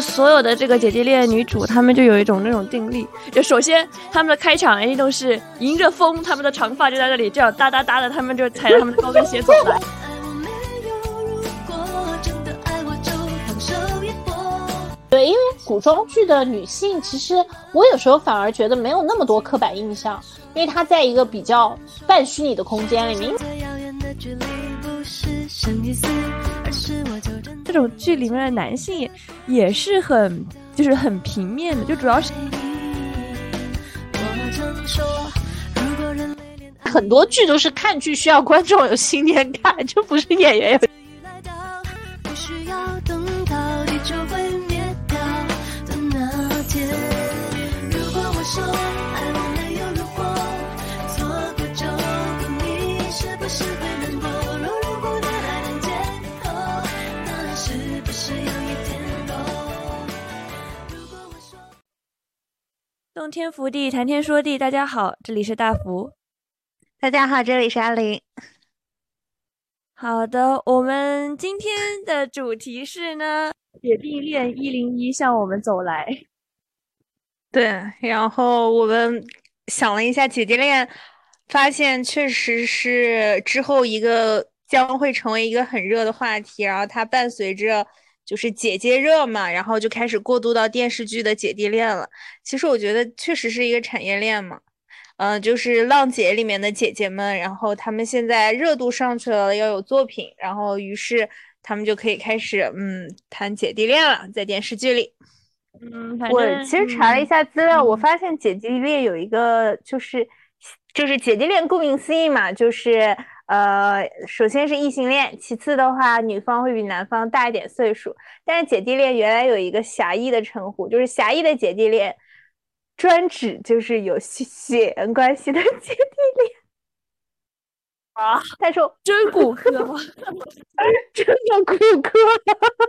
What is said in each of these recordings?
就是所有的这个姐弟恋女主，她们就有一种那种定力，就首先她们的开场一定都是迎着风，她们的长发就在那里这样哒哒哒的，她们就踩着她们的高跟鞋走来。对，因为古装剧的女性，其实我有时候反而觉得没有那么多刻板印象，因为她在一个比较半虚拟的空间里面。这种剧里面的男性也也是很，就是很平面的，就主要是很多剧都是看剧需要观众有信念感，就不是演员有。洞天福地，谈天说地。大家好，这里是大福。大家好，这里是阿玲。好的，我们今天的主题是呢，姐弟恋一零一向我们走来。对，然后我们想了一下姐弟恋，发现确实是之后一个将会成为一个很热的话题，然后它伴随着。就是姐姐热嘛，然后就开始过渡到电视剧的姐弟恋了。其实我觉得确实是一个产业链嘛，嗯，就是浪姐里面的姐姐们，然后她们现在热度上去了，要有作品，然后于是她们就可以开始嗯谈姐弟恋了，在电视剧里。嗯，我其实查了一下资料，我发现姐弟恋有一个就是就是姐弟恋，顾名思义嘛，就是。呃，首先是异性恋，其次的话，女方会比男方大一点岁数。但是姐弟恋原来有一个狭义的称呼，就是狭义的姐弟恋，专指就是有血缘关系的姐弟恋。啊，他说真骨科吗？真的骨科？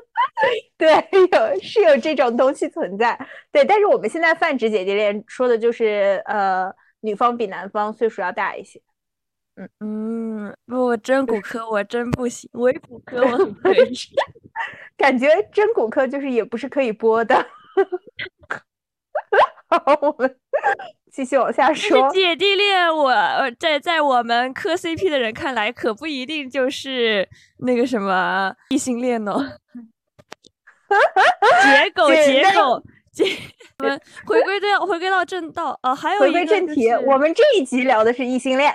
对，有是有这种东西存在。对，但是我们现在泛指姐弟恋，说的就是呃，女方比男方岁数要大一些。嗯嗯，不，真骨科我真不行，微骨科我很可以。感觉真骨科就是也不是可以播的。好，我们继续往下说。姐弟恋，我在在我们磕 CP 的人看来，可不一定就是那个什么异性恋哦。结狗结狗结，我们 回归到回归到正道啊，还有回归正题，我们这一集聊的是异性恋。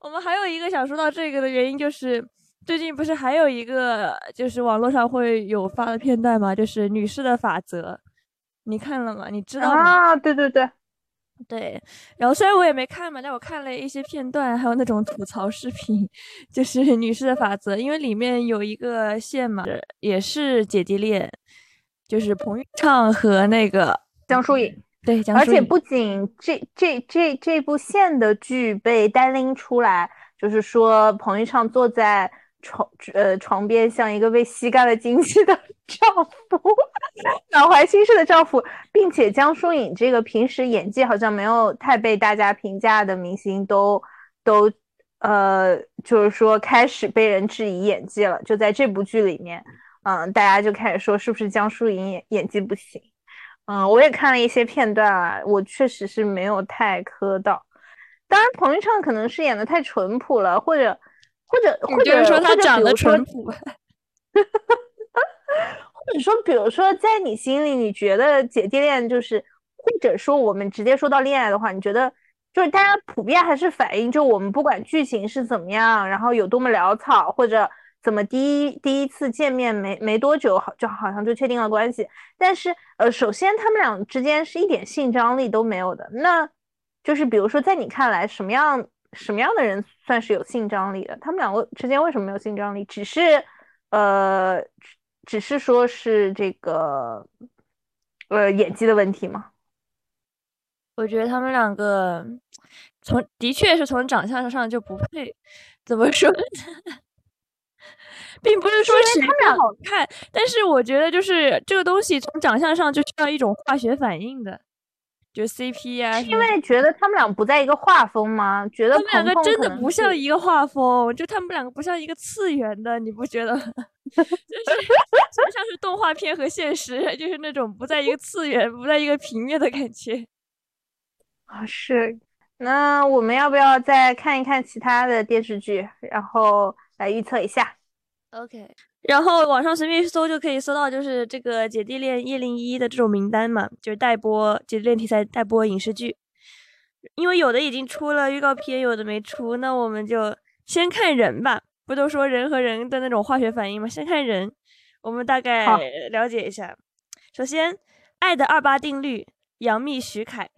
我们还有一个想说到这个的原因，就是最近不是还有一个，就是网络上会有发的片段嘛？就是《女士的法则》，你看了吗？你知道吗？啊，对对对，对。然后虽然我也没看嘛，但我看了一些片段，还有那种吐槽视频，就是《女士的法则》，因为里面有一个线嘛，也是姐弟恋，就是彭昱畅和那个 江疏影。对，而且不仅这这这这部线的剧被单拎出来，就是说彭昱畅坐在床呃床边像一个被吸干了精气的 丈夫，满怀心事的丈夫，并且江疏影这个平时演技好像没有太被大家评价的明星，都都呃就是说开始被人质疑演技了。就在这部剧里面，嗯，大家就开始说是不是江疏影演演技不行。嗯，我也看了一些片段啊，我确实是没有太磕到。当然，彭昱畅可能是演的太淳朴了，或者或者或者说他长得淳 朴，或者说，比如说，在你心里，你觉得姐弟恋就是，或者说我们直接说到恋爱的话，你觉得就是大家普遍还是反映，就我们不管剧情是怎么样，然后有多么潦草，或者。怎么第一第一次见面没没多久，好就好像就确定了关系？但是呃，首先他们俩之间是一点性张力都没有的。那就是比如说，在你看来，什么样什么样的人算是有性张力的？他们两个之间为什么没有性张力？只是呃，只是说是这个呃演技的问题吗？我觉得他们两个从的确是从长相上就不配，怎么说呢？并不是说谁更好看，但是我觉得就是这个东西从长相上就需要一种化学反应的，就 CP 啊。因为觉得他们俩不在一个画风吗？觉得他们两个真的不像一个画风，就他们两个不像一个次元的，你不觉得？就是 就像是动画片和现实，就是那种不在一个次元、不在一个平面的感觉。啊，是。那我们要不要再看一看其他的电视剧，然后来预测一下？OK。然后网上随便一搜就可以搜到，就是这个《姐弟恋一零一》的这种名单嘛，就是待播姐弟恋题材待播影视剧。因为有的已经出了预告片，有的没出，那我们就先看人吧。不都说人和人的那种化学反应吗？先看人，我们大概了解一下。首先，《爱的二八定律》，杨幂、徐凯。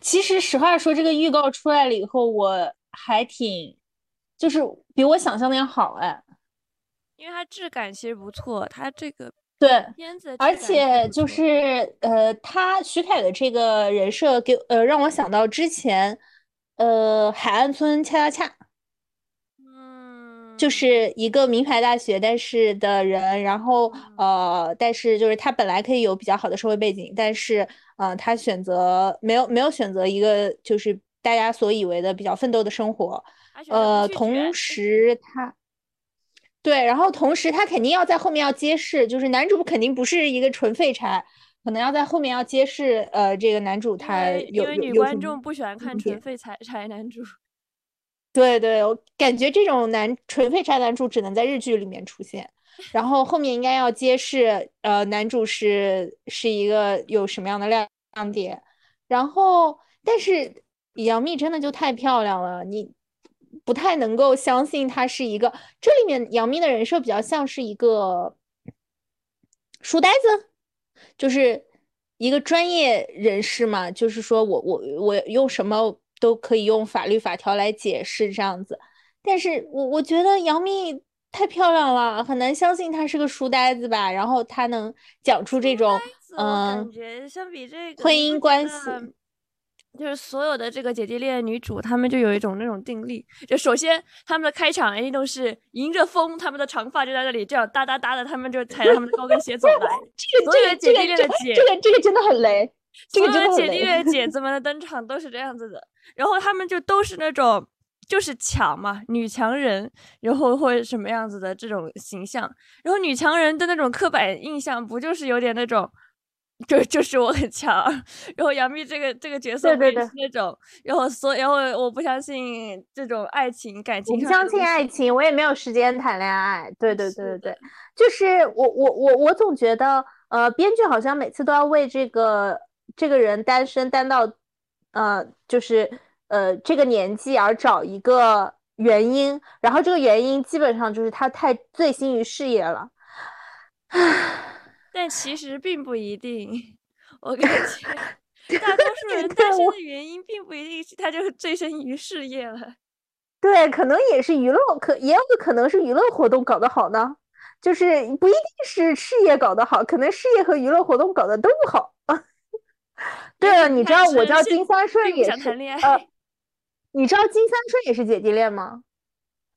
其实实话说，这个预告出来了以后，我还挺，就是比我想象的要好哎。因为它质感其实不错，它这个对片子，而且就是呃，他徐凯的这个人设给呃让我想到之前呃海岸村恰恰恰，嗯，就是一个名牌大学但是的人，然后呃，但是就是他本来可以有比较好的社会背景，但是呃，他选择没有没有选择一个就是大家所以为的比较奋斗的生活，呃，同时他。对，然后同时他肯定要在后面要揭示，就是男主肯定不是一个纯废柴，可能要在后面要揭示，呃，这个男主他有有女观众不喜欢看纯废柴 柴男主。对对，我感觉这种男纯废柴男主只能在日剧里面出现，然后后面应该要揭示，呃，男主是是一个有什么样的亮亮点，然后但是杨幂真的就太漂亮了，你。不太能够相信他是一个，这里面杨幂的人设比较像是一个书呆子，就是一个专业人士嘛，就是说我我我用什么都可以用法律法条来解释这样子，但是我我觉得杨幂太漂亮了，很难相信她是个书呆子吧，然后她能讲出这种嗯，感觉相比这个婚姻关系。就是所有的这个姐弟恋女主，她们就有一种那种定力。就首先，她们的开场一定都是迎着风，她们的长发就在那里这样哒哒哒的，她们就踩着她们的高跟鞋走来。这个这个姐弟恋的姐，这个这个真的很雷。所有的姐弟恋姐 子们的登场都是这样子的，然后她们就都是那种就是强嘛，女强人，然后或者什么样子的这种形象。然后女强人的那种刻板印象，不就是有点那种。就就是我很强，然后杨幂这个这个角色也是那种，然后所然后我不相信这种爱情感情，不相信爱情，我也没有时间谈恋爱。对对对对对，就是我我我我总觉得，呃，编剧好像每次都要为这个这个人单身单到，呃，就是呃这个年纪而找一个原因，然后这个原因基本上就是他太醉心于事业了，唉。但其实并不一定，我感觉 大多数人单身的原因并不一定是他就醉身于事业了。对，可能也是娱乐，可也有可能是娱乐活动搞得好呢。就是不一定是事业搞得好，可能事业和娱乐活动搞得都不好。对了，你知道我叫金三顺也是呃，你知道金三顺也是姐弟恋吗？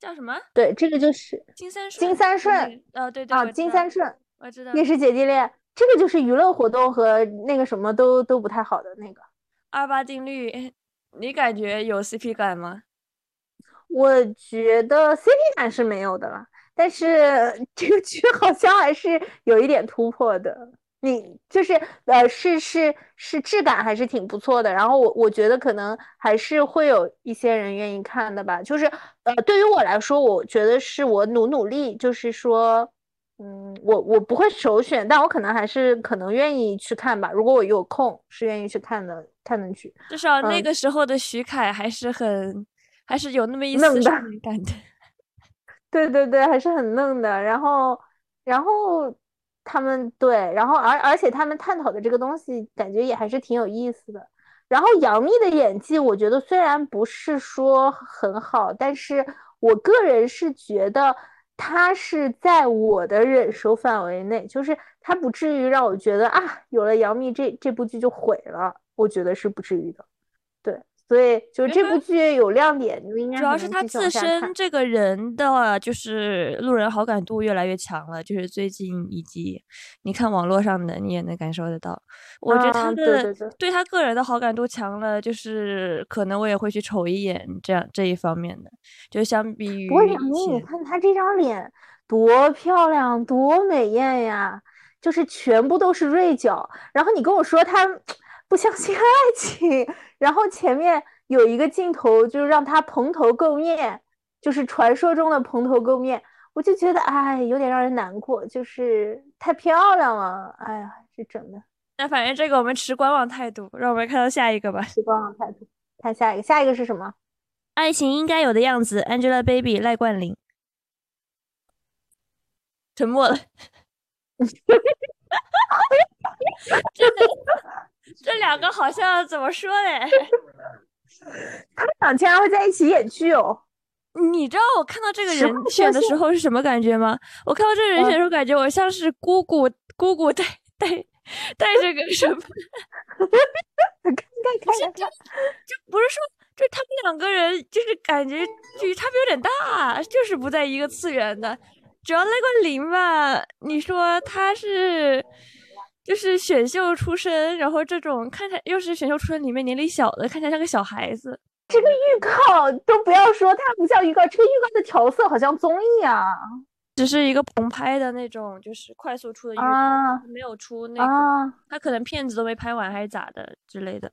叫什么？对，这个就是金三顺。金三顺，呃，对对啊，金三顺。我知道也是姐弟恋，这个就是娱乐活动和那个什么都都不太好的那个二八定律，你感觉有 CP 感吗？我觉得 CP 感是没有的了，但是这个剧 好像还是有一点突破的。你就是呃，是是是质感还是挺不错的。然后我我觉得可能还是会有一些人愿意看的吧。就是呃，对于我来说，我觉得是我努努力，就是说。嗯，我我不会首选，但我可能还是可能愿意去看吧。如果我有空，是愿意去看的，看的去。至少那个时候的徐凯还是很，还是有那么一丝少女感的。对对对，还是很嫩的。然后，然后他们对，然后而而且他们探讨的这个东西，感觉也还是挺有意思的。然后杨幂的演技，我觉得虽然不是说很好，但是我个人是觉得。他是在我的忍受范围内，就是他不至于让我觉得啊，有了杨幂这这部剧就毁了，我觉得是不至于的。对，所以就这部剧有亮点，就应该主要是他自身这个人的，就是路人好感度越来越强了。就是最近以及你看网络上的，你也能感受得到。我觉得他的对他个人的好感度强了，就是可能我也会去瞅一眼这样这一方面的。就相比于不过杨幂，你看他这张脸多漂亮，多美艳呀！就是全部都是锐角。然后你跟我说他 不相信爱情，然后前面有一个镜头就是让他蓬头垢面，就是传说中的蓬头垢面，我就觉得哎，有点让人难过，就是太漂亮了，哎呀，这整的。那反正这个我们持观望态度，让我们看到下一个吧。持观望态度，看下一个，下一个是什么？爱情应该有的样子，Angelababy 赖冠霖。沉默了。这 这两个好像怎么说嘞？他们俩竟然会在一起演剧哦！你知道我看到这个人选的时候是什么感觉吗？我看到这个人选的时候，感觉我像是姑姑姑姑带带带着个什么？看看看，就不是说，就他们两个人就是感觉距离差别有点大，就是不在一个次元的。主要那个林吧，你说他是就是选秀出身，然后这种看起来又是选秀出身里面年龄小的，看起来像个小孩子。这个预告都不要说，它不像预告，这个预告的调色好像综艺啊，只是一个棚拍的那种，就是快速出的预告，没有出那个，他可能片子都没拍完还是咋的之类的。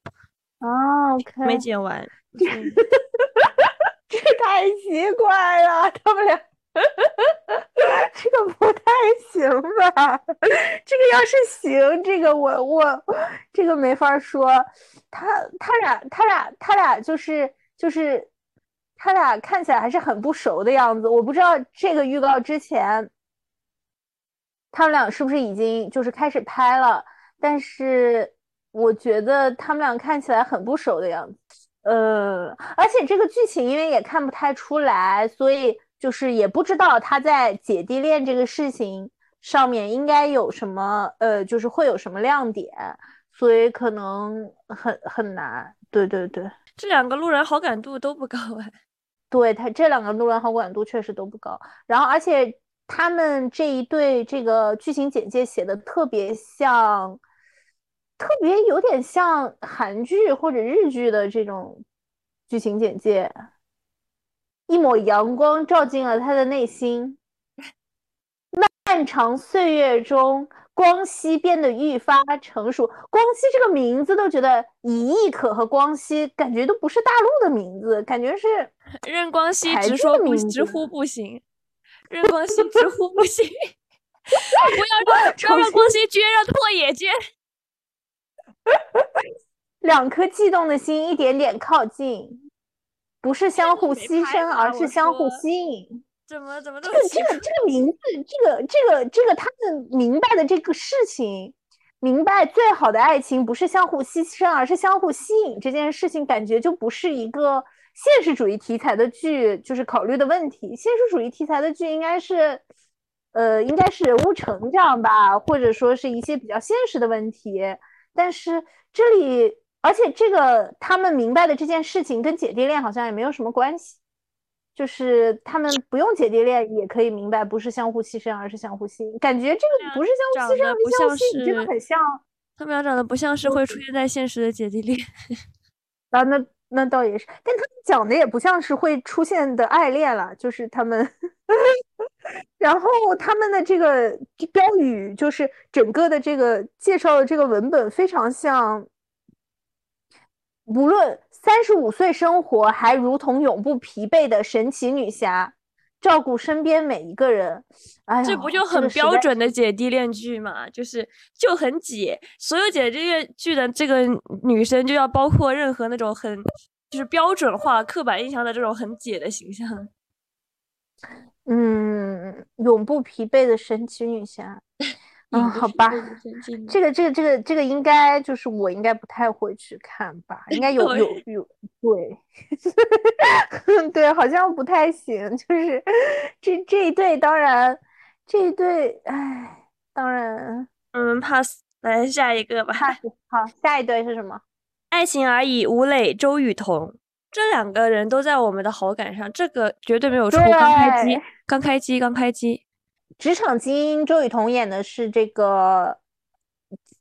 啊，OK，没剪完。这太奇怪了，他们俩。这个不太行吧？这个要是行，这个我我这个没法说。他他俩他俩他俩就是就是他俩看起来还是很不熟的样子。我不知道这个预告之前他们俩是不是已经就是开始拍了，但是我觉得他们俩看起来很不熟的样子。呃，而且这个剧情因为也看不太出来，所以。就是也不知道他在姐弟恋这个事情上面应该有什么，呃，就是会有什么亮点，所以可能很很难。对对对，这两个路人好感度都不高哎。对他这两个路人好感度确实都不高。然后而且他们这一对这个剧情简介写的特别像，特别有点像韩剧或者日剧的这种剧情简介。一抹阳光照进了他的内心，漫长岁月中，光熙变得愈发成熟。光熙这个名字都觉得，以亦可和光熙感觉都不是大陆的名字，感觉是 任光熙直说不直呼不行，任光熙直呼不行，不要让让光熙撅，让拓也撅。两颗悸动的心一点点靠近。不是相互牺牲，而是相互吸引。怎么怎么这个这个这个名字，这个这个这个他们明白的这个事情，明白最好的爱情不是相互牺牲，而是相互吸引这件事情，感觉就不是一个现实主义题材的剧，就是考虑的问题。现实主义题材的剧应该是，呃，应该是人物成长吧，或者说是一些比较现实的问题。但是这里。而且这个他们明白的这件事情跟姐弟恋好像也没有什么关系，就是他们不用姐弟恋也可以明白，不是相互牺牲，而是相互吸引。感觉这个不是相互牺牲，不相互吸引，真的很像。他们俩长得不像是会出现在现实的姐弟恋 啊，那那倒也是，但他们讲的也不像是会出现的爱恋了，就是他们，然后他们的这个标语，就是整个的这个介绍的这个文本非常像。无论三十五岁生活还如同永不疲惫的神奇女侠，照顾身边每一个人。哎，这不就很标准的姐弟恋剧吗？就是就很姐，所有姐弟恋剧的这个女生就要包括任何那种很就是标准化、刻板印象的这种很姐的形象。嗯，永不疲惫的神奇女侠。嗯，好吧，这个这个这个这个应该就是我应该不太会去看吧，应该 有有有对，对，好像不太行，就是这这一对，当然这一对，哎，当然，嗯，pass，来下一个吧。pass，好，下一对是什么？爱情而已，吴磊、周雨彤这两个人都在我们的好感上，这个绝对没有错。刚开机，刚开机，刚开机。职场精英周雨彤演的是这个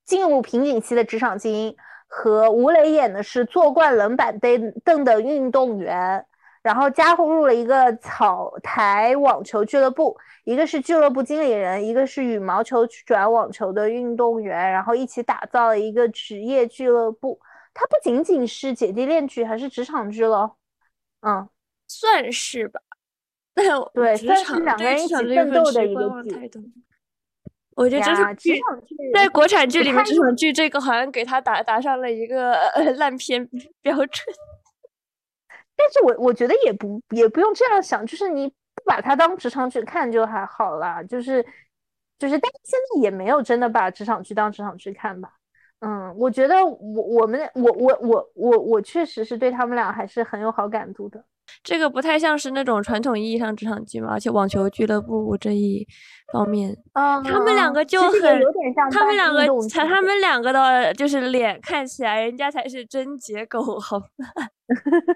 进入瓶颈期的职场精英，和吴磊演的是坐惯冷板凳凳的运动员。然后加入了一个草台网球俱乐部，一个是俱乐部经理人，一个是羽毛球转网球的运动员，然后一起打造了一个职业俱乐部。它不仅仅是姐弟恋剧，还是职场剧了。嗯，算是吧。对，职场两个人一起奋斗的一个剧。我觉得这是职场剧，在国产剧里面，职场剧这个好像给他打打上了一个烂片标准。但是我我觉得也不也不用这样想，就是你不把它当职场剧看就还好啦，就是就是，但是现在也没有真的把职场剧当职场剧看吧。嗯，我觉得我我们我我我我我确实是对他们俩还是很有好感度的。这个不太像是那种传统意义上职场剧嘛，而且网球俱乐部这一方面，嗯，他们两个就很有点像他们两个才他们两个的就是脸看起来，人家才是真结狗，好吗？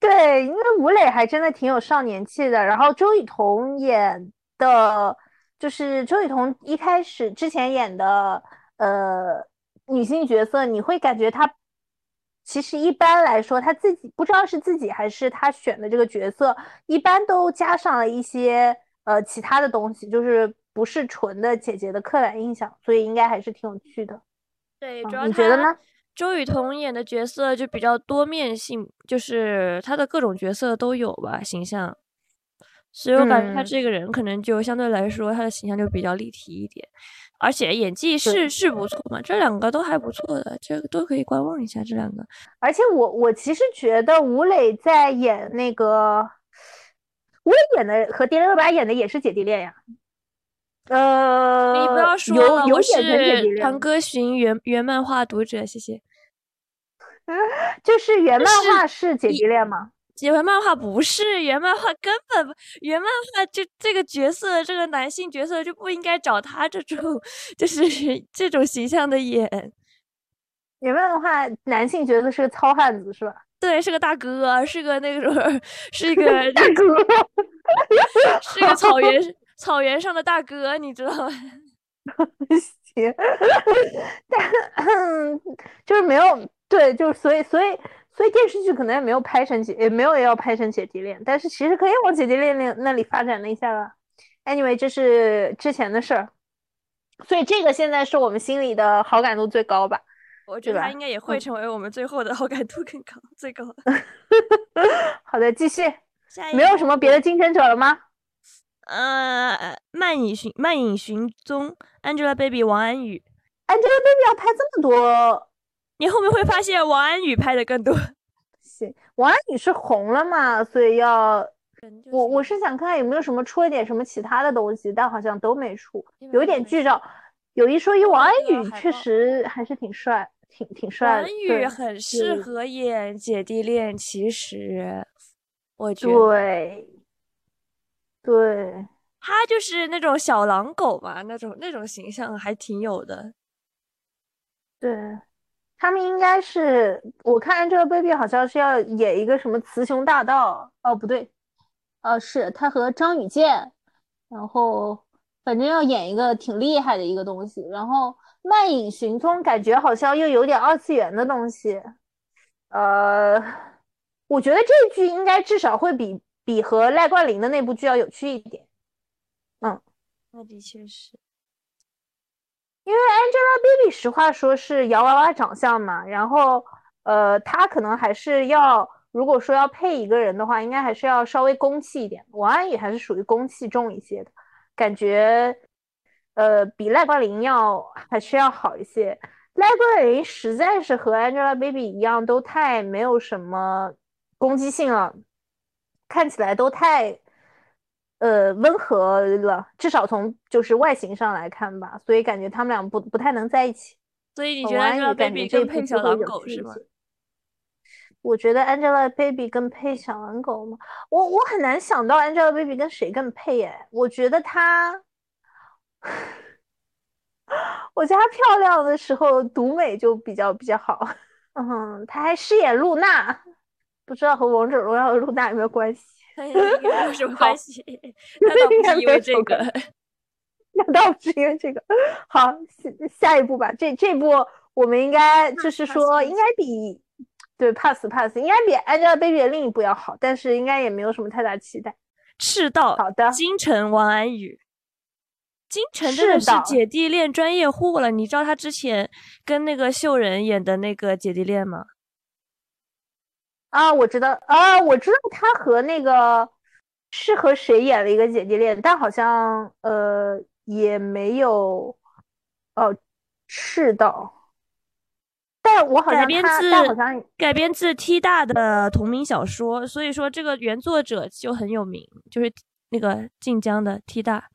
对，因为吴磊还真的挺有少年气的，然后周雨彤演的，就是周雨彤一开始之前演的呃女性角色，你会感觉她。其实一般来说，他自己不知道是自己还是他选的这个角色，一般都加上了一些呃其他的东西，就是不是纯的姐姐的刻板印象，所以应该还是挺有趣的。对，主要你觉得呢？周雨彤演的角色就比较多面性，就是她的各种角色都有吧，形象。所以我感觉她这个人可能就相对来说，她的形象就比较立体一点。而且演技是是不错嘛，这两个都还不错的，这个都可以观望一下这两个。而且我我其实觉得吴磊在演那个，吴磊演的和迪丽热巴演的也是姐弟恋呀。呃，你不要说了，我是唐歌寻原原漫画读者，谢谢。就是原漫画是姐弟恋吗？原漫画不是原漫画，根本原漫画就这个角色，这个男性角色就不应该找他这种，就是这种形象的演。原漫画，男性角色是个糙汉子是吧？对，是个大哥，是个那种，是一个 大哥，是个草原 草原上的大哥，你知道吗？行，但就是没有对，就是所以所以。所以电视剧可能也没有拍成姐，也没有要拍成姐弟恋，但是其实可以往姐弟恋那那里发展了一下了。Anyway，这是之前的事儿，所以这个现在是我们心里的好感度最高吧？我觉得他应该也会成为我们最后的好感度更高、最高的。好的，继续。没有什么别的竞争者了吗？呃，慢影寻慢影寻踪，Angelababy 王安宇，Angelababy 要拍这么多。你后面会发现王安宇拍的更多。行，王安宇是红了嘛，所以要我我是想看看有没有什么出了点什么其他的东西，但好像都没出，有点剧照。有一说一，王安宇确实还是挺帅，挺挺帅。王安宇很适合演姐弟恋，其实我觉得对，对，他就是那种小狼狗嘛，那种那种形象还挺有的，对。他们应该是，我看这个 baby 好像是要演一个什么雌雄大盗哦，不对，呃，是他和张雨健，然后反正要演一个挺厉害的一个东西。然后漫影寻踪感觉好像又有点二次元的东西，呃，我觉得这剧应该至少会比比和赖冠霖的那部剧要有趣一点。嗯，那的确是。因为 Angelababy 实话说是洋娃娃长相嘛，然后呃，她可能还是要，如果说要配一个人的话，应该还是要稍微攻气一点。王安宇还是属于攻气重一些的感觉，呃，比赖冠霖要还是要好一些。赖冠霖实在是和 Angelababy 一样，都太没有什么攻击性了，看起来都太。呃，温和了，至少从就是外形上来看吧，所以感觉他们俩不不太能在一起。所以你觉得 Angelababy 更配小狼狗是吗？我觉得 Angelababy 更配小狼狗吗？我我很难想到 Angelababy 跟谁更配哎。我觉得她，我觉得她漂亮的时候独美就比较比较好。嗯，她还饰演露娜，不知道和王者荣耀的露娜有没有关系？没有什么关系，那倒不是 因为这个？那倒不是因为这个？好，下下一步吧。这这步我们应该就是说，应该比对 pass pass，应该比 Angelababy 的另一部要好，但是应该也没有什么太大期待。赤道，好的，金晨王安宇，金晨真的是姐弟恋专业户了。你知道他之前跟那个秀仁演的那个姐弟恋吗？啊，我知道啊，我知道他和那个是和谁演了一个姐弟恋，但好像呃也没有哦，赤道。但我好像改编自但好像改编自 T 大的同名小说，所以说这个原作者就很有名，就是那个晋江的 T 大。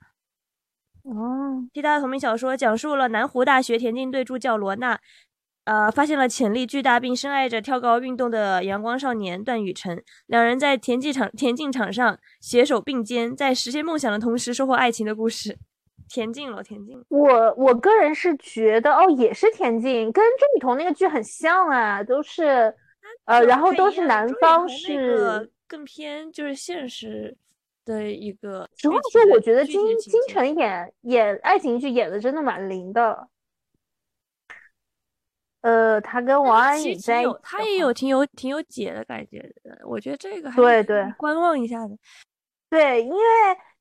哦，T 大的同名小说讲述了南湖大学田径队助教罗娜，呃，发现了潜力巨大并深爱着跳高运动的阳光少年段雨辰，两人在田径场田径场上携手并肩，在实现梦想的同时收获爱情的故事。田径了，田径。我我个人是觉得，哦，也是田径，跟钟雨彤那个剧很像啊，都是，呃，然后都是男方是更偏就是现实的一个。实话说，我觉得金金晨演演爱情剧演的真的蛮灵的。呃，他跟王安宇在，他也有挺有挺有姐的感觉的，我觉得这个还对对观望一下的。对，因为。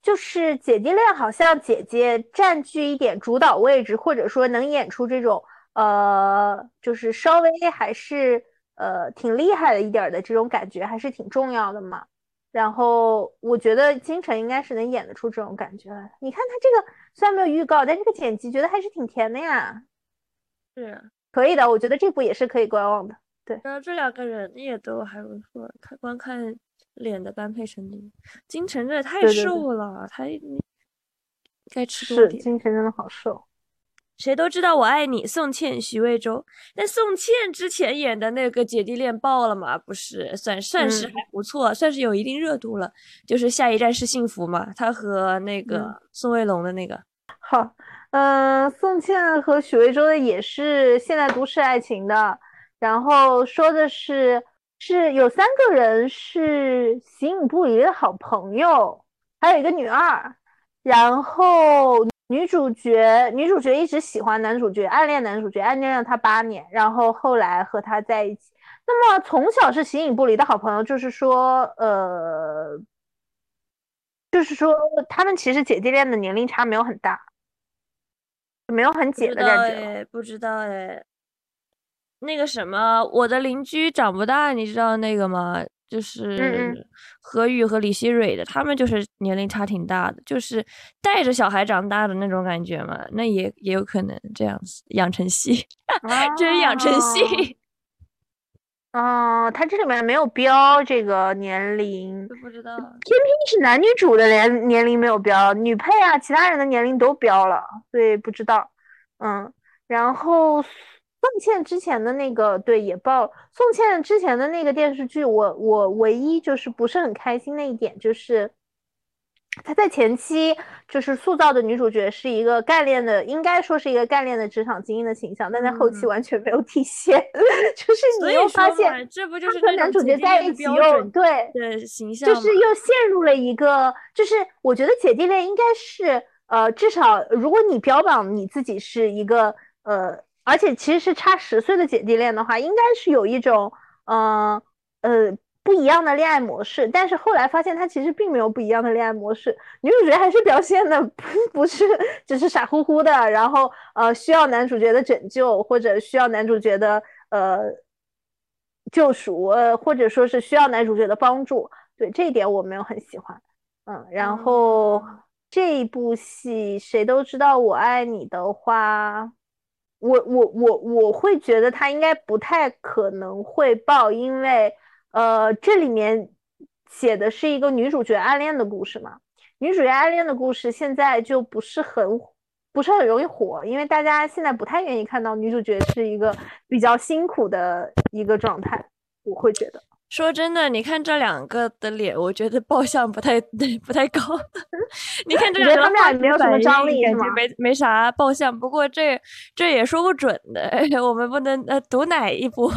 就是姐弟恋，好像姐姐占据一点主导位置，或者说能演出这种呃，就是稍微还是呃挺厉害的一点的这种感觉，还是挺重要的嘛。然后我觉得金晨应该是能演得出这种感觉来。你看他这个虽然没有预告，但这个剪辑觉得还是挺甜的呀。是，可以的，我觉得这部也是可以观望的。对，然后这两个人也都还不错，看光看。脸的般配程度，金晨这太瘦了，他该吃多点。金晨真的好瘦。谁都知道我爱你，宋茜、徐魏洲。但宋茜之前演的那个姐弟恋爆了嘛？不是，算算是还不错，算是有一定热度了。就是下一站是幸福嘛？她和那个宋卫龙的那个。好，嗯，宋茜和许魏洲的也是现代都市爱情的，然后说的是。是有三个人是形影不离的好朋友，还有一个女二，然后女主角女主角一直喜欢男主角，暗恋男主角，暗恋了他八年，然后后来和他在一起。那么从小是形影不离的好朋友，就是说，呃，就是说他们其实姐弟恋的年龄差没有很大，没有很解的感觉。不知道哎。那个什么，我的邻居长不大，你知道那个吗？就是何雨和李希蕊的，他们就是年龄差挺大的，就是带着小孩长大的那种感觉嘛。那也也有可能这样子养成系，这是养成系。哦，他这里面没有标这个年龄，不知道。偏偏是男女主的年年龄没有标，女配啊，其他人的年龄都标了，所以不知道。嗯，然后。宋茜之前的那个对也爆，宋茜之前的那个电视剧，我我唯一就是不是很开心的一点就是，她在前期就是塑造的女主角是一个干练的，应该说是一个干练的职场精英的形象，但在后期完全没有体现，就是你又发现这不就是跟男主角在一起又对对形象，就是又陷入了一个，就是我觉得姐弟恋应该是呃至少如果你标榜你自己是一个呃。而且其实是差十岁的姐弟恋的话，应该是有一种，嗯呃不一样的恋爱模式。但是后来发现，他其实并没有不一样的恋爱模式。女主角还是表现的 不不是只是傻乎乎的，然后呃需要男主角的拯救，或者需要男主角的呃救赎，呃或者说是需要男主角的帮助。对这一点我没有很喜欢。嗯，然后这一部戏谁都知道我爱你的话。我我我我会觉得他应该不太可能会爆，因为呃这里面写的是一个女主角暗恋的故事嘛，女主角暗恋的故事现在就不是很不是很容易火，因为大家现在不太愿意看到女主角是一个比较辛苦的一个状态，我会觉得。说真的，你看这两个的脸，我觉得爆相不太 不太高。你看这两个，他们俩没有什么张力，感觉没没啥爆相。不过这这也说不准的，我们不能呃毒奶一波。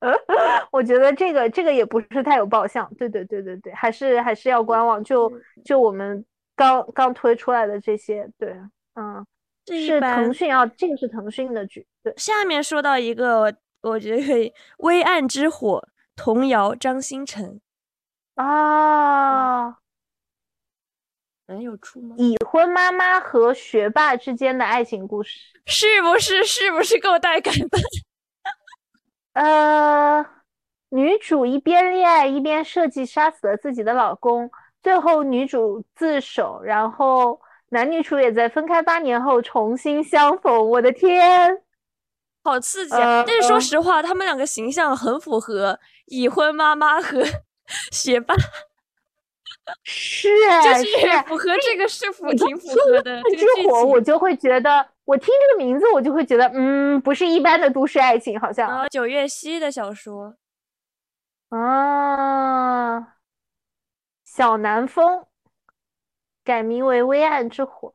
我觉得这个这个也不是太有爆相。对对对对对，还是还是要观望。就就我们刚刚推出来的这些，对，嗯，是腾讯啊，这个是腾讯的剧。对，下面说到一个。我觉得可以。微暗之火，童谣，张新成。啊，能有出吗？已婚妈妈和学霸之间的爱情故事，是不是？是不是够带感的？呃，女主一边恋爱一边设计杀死了自己的老公，最后女主自首，然后男女主也在分开八年后重新相逢。我的天，好刺激啊！但是说实话，他们两个形象很符合已婚妈妈和 学霸。是，就是符合这个是符挺符合的。之火，我就会觉得，我听这个名字，我就会觉得，嗯，不是一般的都市爱情，好像。啊，九月溪的小说。啊，小南风改名为《微暗之火》。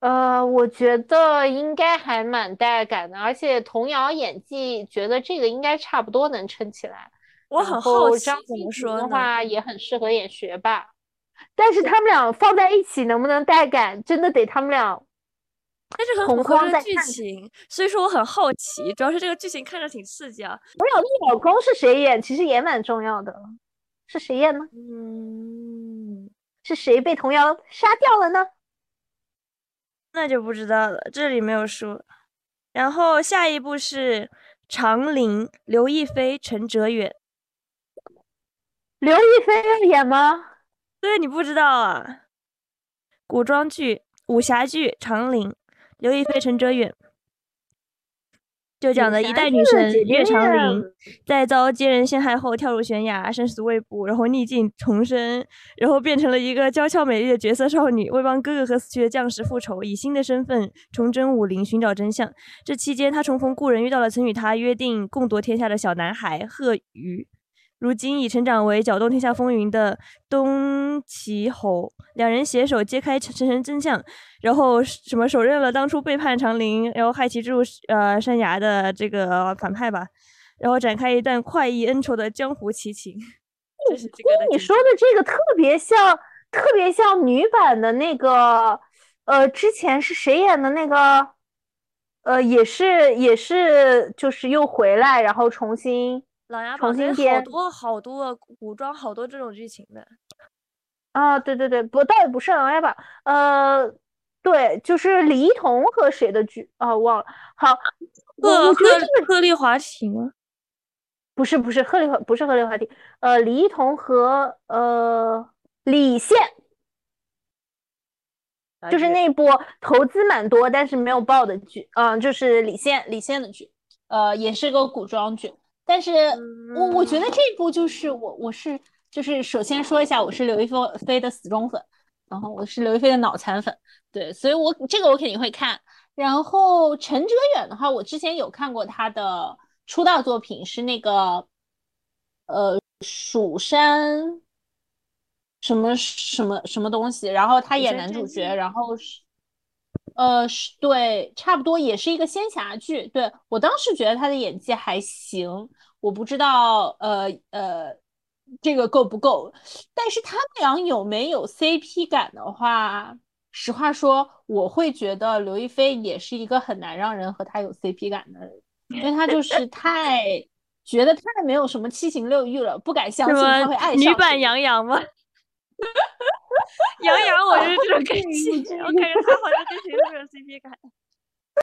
呃，我觉得应该还蛮带感的，而且童谣演技，觉得这个应该差不多能撑起来。我很好奇，张怎么说的话，也很适合演学霸。但是他们俩放在一起能不能带感，真的得他们俩。但是很符合剧情，所以说我很好奇，主要是这个剧情看着挺刺激啊。童谣的老公是谁演？其实也蛮重要的，是谁演呢？嗯，是谁被童谣杀掉了呢？那就不知道了，这里没有说。然后下一部是《长林》，刘亦菲、陈哲远。刘亦菲要演吗？对，你不知道啊？古装剧、武侠剧《长陵》，刘亦菲、陈哲远，就讲的一代女神岳长林，在遭奸人陷害后跳入悬崖，生死未卜，然后逆境重生，然后变成了一个娇俏美丽的绝色少女，为帮哥哥和死去的将士复仇，以新的身份重征武林，寻找真相。这期间，她重逢故人，遇到了曾与她约定共夺天下的小男孩贺瑜。如今已成长为搅动天下风云的东齐侯，两人携手揭开陈神真相，然后什么手刃了当初背叛长陵，然后害其坠入呃山崖的这个反派吧，然后展开一段快意恩仇的江湖奇情。这是这个。你说的这个特别像，特别像女版的那个，呃，之前是谁演的那个？呃，也是也是，就是又回来，然后重新。琅琊榜好多好多古装，好多这种剧情的啊！对对对，不，倒也不是琅琊榜，呃，对，就是李一桐和谁的剧啊？忘了。好，贺贺鹤唳华亭吗？不是不是鹤唳不是鹤唳华亭，呃，李一桐和呃李现，就是那部投资蛮多但是没有爆的剧，嗯，就是李现李现的剧，呃，也是个古装剧。但是我我觉得这部就是我我是就是首先说一下，我是刘亦菲的死忠粉，然后我是刘亦菲的脑残粉，对，所以我这个我肯定会看。然后陈哲远的话，我之前有看过他的出道作品是那个呃蜀山什么什么什么东西，然后他演男主角，然后是。呃，是对，差不多也是一个仙侠剧。对我当时觉得他的演技还行，我不知道，呃呃，这个够不够？但是他们俩有没有 CP 感的话，实话说，我会觉得刘亦菲也是一个很难让人和他有 CP 感的人，因为他就是 太觉得太没有什么七情六欲了，不敢相信他会爱上女版杨洋吗？杨洋，我就是这种感 觉，我感觉他好像跟谁都没有 CP 感。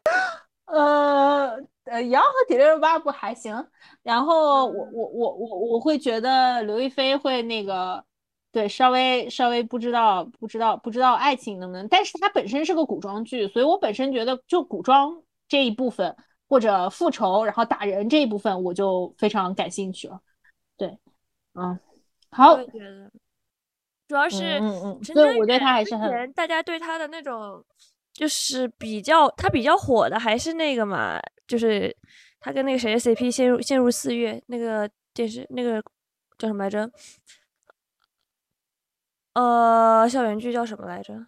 呃呃，杨和迪丽热巴不还行？然后我我我我我会觉得刘亦菲会那个，对，稍微稍微不知道不知道不知道爱情能不能，但是它本身是个古装剧，所以我本身觉得就古装这一部分或者复仇然后打人这一部分我就非常感兴趣了。对，嗯，好。主要是陈哲远，大家对他的那种就是比较，他比较火的还是那个嘛，就是他跟那个谁的 CP 陷入陷入四月那个电视那个叫什么来着？呃，校园剧叫什么来着？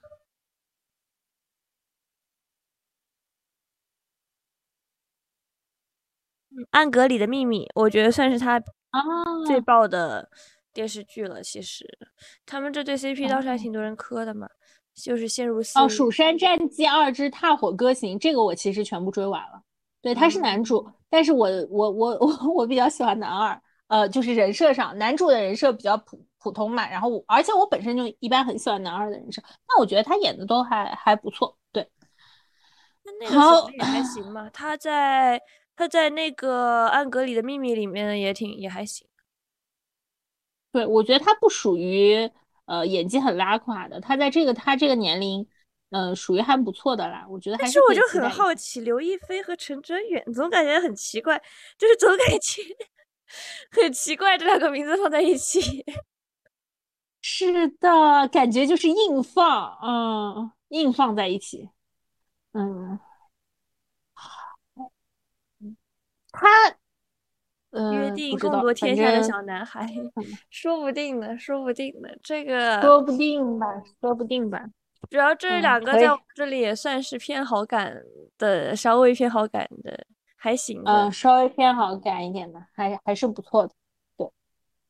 暗格里的秘密，我觉得算是他最爆的。电视剧了，其实他们这对 CP 当时还挺多人磕的嘛，就是陷入哦，《蜀山战纪二之踏火歌行》这个我其实全部追完了，对，他是男主，但是我我我我我比较喜欢男二，呃，就是人设上，男主的人设比较普普通嘛，然后我而且我本身就一般很喜欢男二的人设，那我觉得他演的都还还不错，对。那 那个也还行嘛，他在他在那个《暗格里的秘密》里面也挺也还行。对，我觉得他不属于呃演技很拉垮的，他在这个他这个年龄，嗯，属于还不错的啦。我觉得还是。我就很好奇，刘亦菲和陈哲远，总感觉很奇怪，就是总感觉 很奇怪，这两个名字放在一起。是的，感觉就是硬放，嗯，硬放在一起，嗯，他。约定共夺天下的小男孩，说不定呢，说不定呢，这个说不定吧，说不定吧。主要这两个在我这里也算是偏好感的，稍微偏好感的，还行。嗯，稍微偏好感一点的，还还是不错的。对，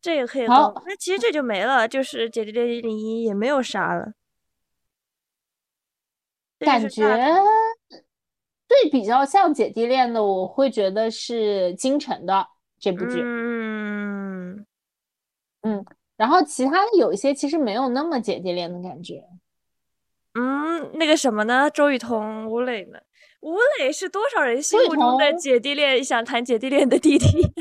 这也可以好。那其实这就没了，就是姐姐恋一零一也没有啥了。感觉对比较像姐弟恋的，我会觉得是金晨的。这部剧，嗯嗯，然后其他的有一些其实没有那么姐弟恋的感觉，嗯，那个什么呢？周雨彤、吴磊呢？吴磊是多少人心目中的姐弟恋？想谈姐弟恋的弟弟？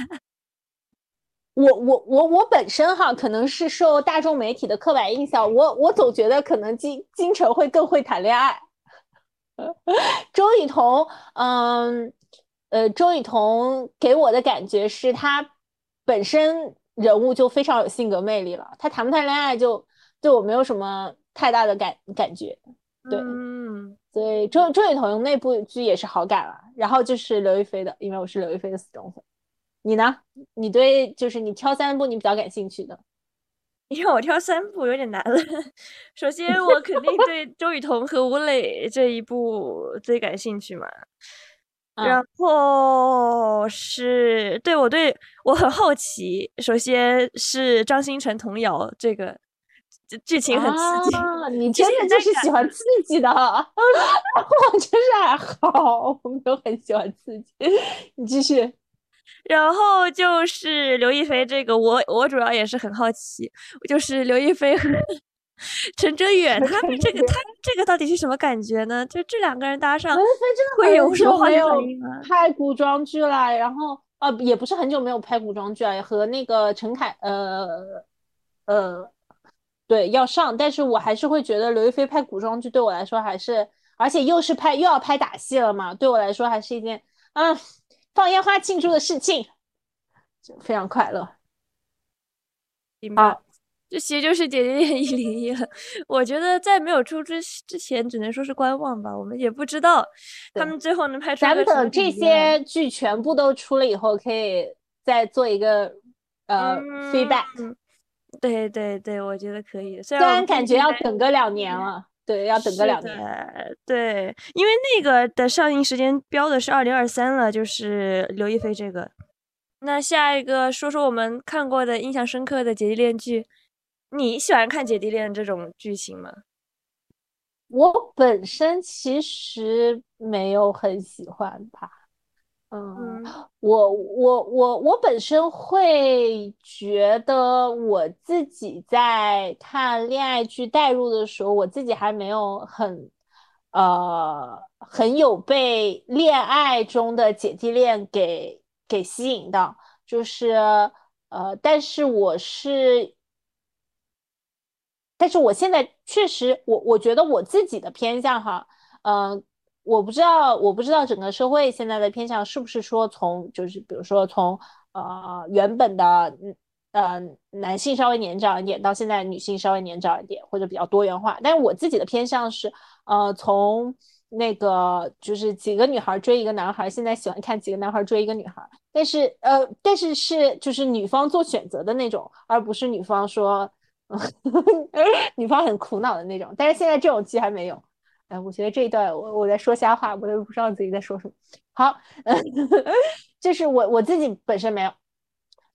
我我我我本身哈，可能是受大众媒体的刻板印象，我我总觉得可能金金晨会更会谈恋爱，周雨彤，嗯。呃，周雨彤给我的感觉是她本身人物就非常有性格魅力了，她谈不谈恋爱就对我没有什么太大的感感觉，对，嗯，所以周周雨彤那部剧也是好感了。然后就是刘亦菲的，因为我是刘亦菲的死忠粉。你呢？你对就是你挑三部你比较感兴趣的？你让我挑三部有点难了。首先，我肯定对周雨彤和吴磊这一部最感兴趣嘛。然后是对我对我很好奇，首先是张新成童谣这个剧情很刺激，你真的就是喜欢刺激的，我就是还好，我没有很喜欢刺激。你继续，然后就是刘亦菲这个，我我主要也是很好奇，就是刘亦菲和。陈哲远，他们这个，他这个到底是什么感觉呢？就这两个人搭上，会有什么反应吗？拍古装剧了，然后呃，也不是很久没有拍古装剧了，和那个陈凯，呃呃，对，要上，但是我还是会觉得刘亦菲拍古装剧对我来说还是，而且又是拍又要拍打戏了嘛，对我来说还是一件嗯放烟花庆祝的事情，就非常快乐。好。这其实就是姐姐恋一零一了。我觉得在没有出之之前，只能说是观望吧。我们也不知道他们最后能拍出。咱们等这些剧全部都出了以后，可以再做一个呃 feedback。对对对，我觉得可以。虽然感觉要等个两年了，对，要等个两年。对，因为那个的上映时间标的是二零二三了，就是刘亦菲这个。那下一个说说我们看过的印象深刻的姐弟恋剧。你喜欢看姐弟恋这种剧情吗？我本身其实没有很喜欢吧。嗯，我我我我本身会觉得我自己在看恋爱剧代入的时候，我自己还没有很呃很有被恋爱中的姐弟恋给给吸引到，就是呃，但是我是。但是我现在确实，我我觉得我自己的偏向哈，嗯，我不知道，我不知道整个社会现在的偏向是不是说从就是比如说从呃原本的呃男性稍微年长一点，到现在女性稍微年长一点，或者比较多元化。但是我自己的偏向是，呃，从那个就是几个女孩追一个男孩，现在喜欢看几个男孩追一个女孩，但是呃，但是是就是女方做选择的那种，而不是女方说。女方很苦恼的那种，但是现在这种剧还没有。哎，我觉得这一段我我在说瞎话，我都不知道自己在说什么。好，就是我我自己本身没有，